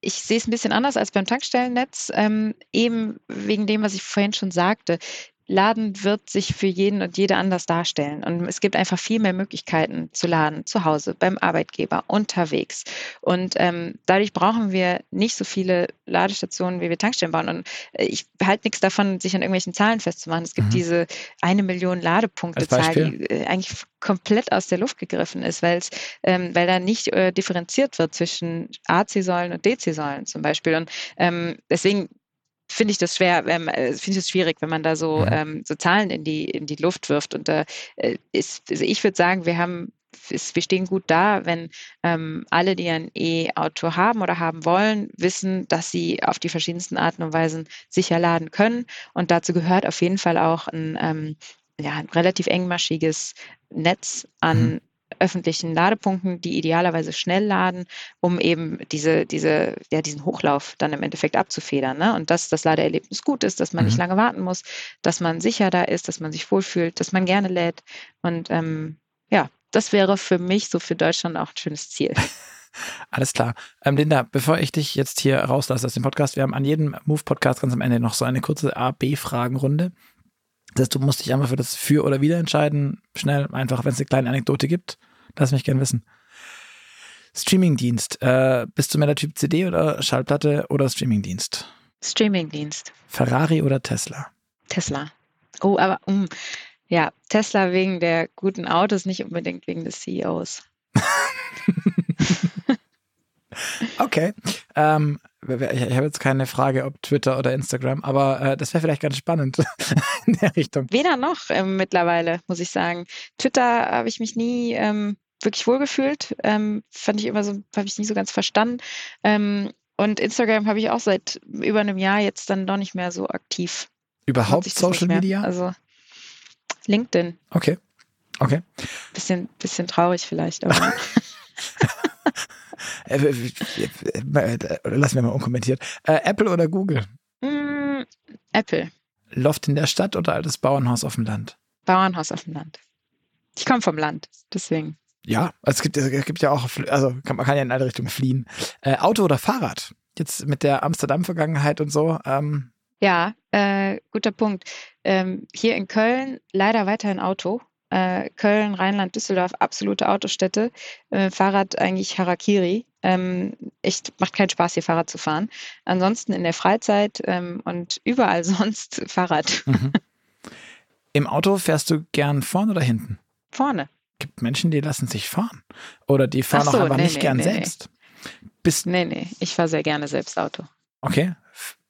ich sehe es ein bisschen anders als beim Tankstellennetz, ähm, eben wegen dem, was ich vorhin schon sagte. Laden wird sich für jeden und jede anders darstellen. Und es gibt einfach viel mehr Möglichkeiten zu laden, zu Hause, beim Arbeitgeber, unterwegs. Und ähm, dadurch brauchen wir nicht so viele Ladestationen, wie wir Tankstellen bauen. Und äh, ich halte nichts davon, sich an irgendwelchen Zahlen festzumachen. Es gibt mhm. diese eine Million Ladepunkte-Zahl, die äh, eigentlich komplett aus der Luft gegriffen ist, weil es, ähm, weil da nicht äh, differenziert wird zwischen AC-Säulen und DC-Säulen zum Beispiel. Und ähm, deswegen finde ich das schwer, ähm, äh, finde ich das schwierig, wenn man da so, mhm. ähm, so Zahlen in die, in die Luft wirft. Und da äh, ist, also ich würde sagen, wir haben ist, wir stehen gut da, wenn ähm, alle, die ein E-Auto haben oder haben wollen, wissen, dass sie auf die verschiedensten Arten und Weisen sicher laden können. Und dazu gehört auf jeden Fall auch ein, ähm, ja, ein relativ engmaschiges Netz an mhm. Öffentlichen Ladepunkten, die idealerweise schnell laden, um eben diese, diese, ja, diesen Hochlauf dann im Endeffekt abzufedern. Ne? Und dass das Ladeerlebnis gut ist, dass man mhm. nicht lange warten muss, dass man sicher da ist, dass man sich wohlfühlt, dass man gerne lädt. Und ähm, ja, das wäre für mich so für Deutschland auch ein schönes Ziel. (laughs) Alles klar. Ähm, Linda, bevor ich dich jetzt hier rauslasse aus dem Podcast, wir haben an jedem Move-Podcast ganz am Ende noch so eine kurze A-B-Fragenrunde. Das heißt, du musst dich einmal für das Für oder Wider entscheiden. Schnell, einfach, wenn es eine kleine Anekdote gibt. Lass mich gern wissen. Streamingdienst. Äh, bist du mehr der Typ CD oder Schallplatte oder Streamingdienst? Streamingdienst. Ferrari oder Tesla? Tesla. Oh, aber um, ja, Tesla wegen der guten Autos, nicht unbedingt wegen des CEOs. (laughs) okay. Ähm, ich habe jetzt keine Frage, ob Twitter oder Instagram, aber äh, das wäre vielleicht ganz spannend (laughs) in der Richtung. Weder noch ähm, mittlerweile, muss ich sagen. Twitter habe ich mich nie ähm, wirklich wohlgefühlt. Ähm, fand ich immer so, habe ich nie so ganz verstanden. Ähm, und Instagram habe ich auch seit über einem Jahr jetzt dann doch nicht mehr so aktiv. Überhaupt Social Media? Also LinkedIn. Okay. Okay. Bisschen, bisschen traurig vielleicht, aber. (laughs) (laughs) Äh, äh, lassen wir mal unkommentiert. Äh, Apple oder Google? Mm, Apple. Loft in der Stadt oder altes Bauernhaus auf dem Land? Bauernhaus auf dem Land. Ich komme vom Land, deswegen. Ja, es gibt, es gibt ja auch, also kann, man kann ja in alle Richtungen fliehen. Äh, Auto oder Fahrrad? Jetzt mit der Amsterdam-Vergangenheit und so. Ähm, ja, äh, guter Punkt. Ähm, hier in Köln leider weiterhin Auto. Äh, Köln, Rheinland, Düsseldorf, absolute Autostädte. Äh, Fahrrad eigentlich Harakiri. Ähm, echt macht keinen Spaß, hier Fahrrad zu fahren. Ansonsten in der Freizeit ähm, und überall (laughs) sonst Fahrrad. Mhm. Im Auto fährst du gern vorne oder hinten? Vorne. Gibt Menschen, die lassen sich fahren. Oder die fahren so, auch einfach nee, nicht nee, gern nee, selbst. Bist nee, nee, ich fahre sehr gerne selbst Auto. Okay.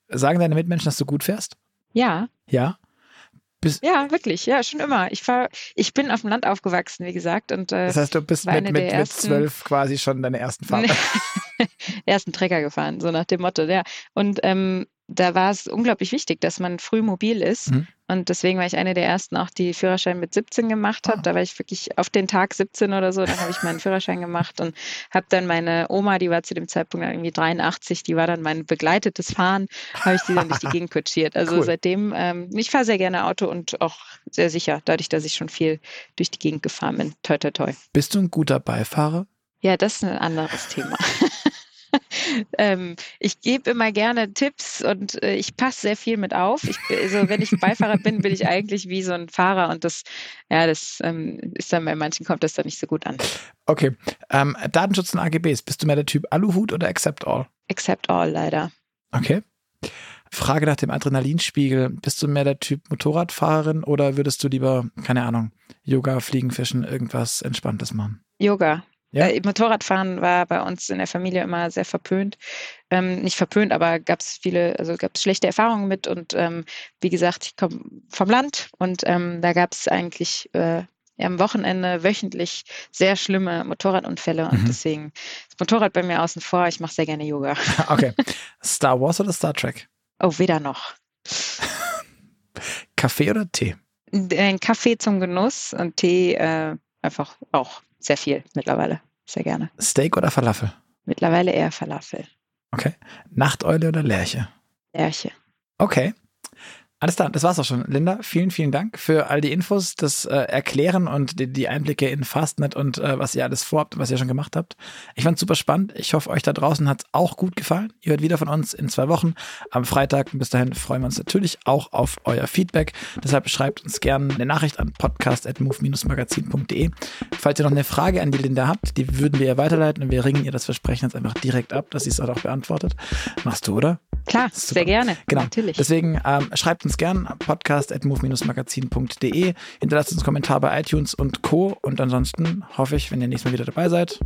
Sagen deine Mitmenschen, dass du gut fährst? Ja. Ja? Bist ja, wirklich, ja, schon immer. Ich fahr, ich bin auf dem Land aufgewachsen, wie gesagt. Und, äh, das heißt, du bist mit, mit, mit zwölf quasi schon deine ersten Fahrer. (laughs) ersten Trecker gefahren, so nach dem Motto, ja. Und ähm, da war es unglaublich wichtig, dass man früh mobil ist. Mhm. Und deswegen war ich eine der ersten, auch die Führerschein mit 17 gemacht hat. Oh. Da war ich wirklich auf den Tag 17 oder so. Dann habe ich meinen Führerschein gemacht und habe dann meine Oma, die war zu dem Zeitpunkt irgendwie 83, die war dann mein begleitetes Fahren, habe ich die dann durch die Gegend kutschiert. (laughs) Also cool. seitdem, ähm, ich fahre sehr gerne Auto und auch sehr sicher, dadurch, dass ich schon viel durch die Gegend gefahren bin. Toi, toi, toi. Bist du ein guter Beifahrer? Ja, das ist ein anderes Thema. (laughs) (laughs) ähm, ich gebe immer gerne Tipps und äh, ich passe sehr viel mit auf. Ich, also wenn ich Beifahrer bin, bin ich eigentlich wie so ein Fahrer und das, ja, das ähm, ist dann bei manchen kommt das dann nicht so gut an. Okay. Ähm, Datenschutz und AGBs. Bist du mehr der Typ Aluhut oder Accept All? Accept All, leider. Okay. Frage nach dem Adrenalinspiegel. Bist du mehr der Typ Motorradfahrerin oder würdest du lieber, keine Ahnung, Yoga, Fliegen, Fischen, irgendwas Entspanntes machen? Yoga. Ja. Äh, Motorradfahren war bei uns in der Familie immer sehr verpönt. Ähm, nicht verpönt, aber gab es viele, also gab es schlechte Erfahrungen mit. Und ähm, wie gesagt, ich komme vom Land und ähm, da gab es eigentlich äh, am Wochenende wöchentlich sehr schlimme Motorradunfälle und mhm. deswegen das Motorrad bei mir außen vor. Ich mache sehr gerne Yoga. (laughs) Okay. Star Wars oder Star Trek? Oh, weder noch. Kaffee oder Tee? Ein Kaffee zum Genuss und Tee äh, einfach auch sehr viel mittlerweile. Sehr gerne. Steak oder Falafel? Mittlerweile eher Falafel. Okay. Nachteule oder Lerche? Lerche. Okay. Alles klar, das war's auch schon. Linda, vielen, vielen Dank für all die Infos, das äh, Erklären und die, die, Einblicke in Fastnet und äh, was ihr alles vorhabt und was ihr schon gemacht habt. Ich fand's super spannend. Ich hoffe, euch da draußen hat's auch gut gefallen. Ihr hört wieder von uns in zwei Wochen am Freitag. Bis dahin freuen wir uns natürlich auch auf euer Feedback. Deshalb schreibt uns gerne eine Nachricht an podcast.move-magazin.de. Falls ihr noch eine Frage an die Linda habt, die würden wir ihr weiterleiten und wir ringen ihr das Versprechen jetzt einfach direkt ab, dass sie es auch beantwortet. Machst du, oder? Klar, (laughs) Super. sehr gerne. Genau. Natürlich. Deswegen ähm, schreibt uns gern podcast.move-magazin.de. Hinterlasst uns einen Kommentar bei iTunes und Co. Und ansonsten hoffe ich, wenn ihr nächstes Mal wieder dabei seid.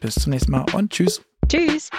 Bis zum nächsten Mal und tschüss. Tschüss.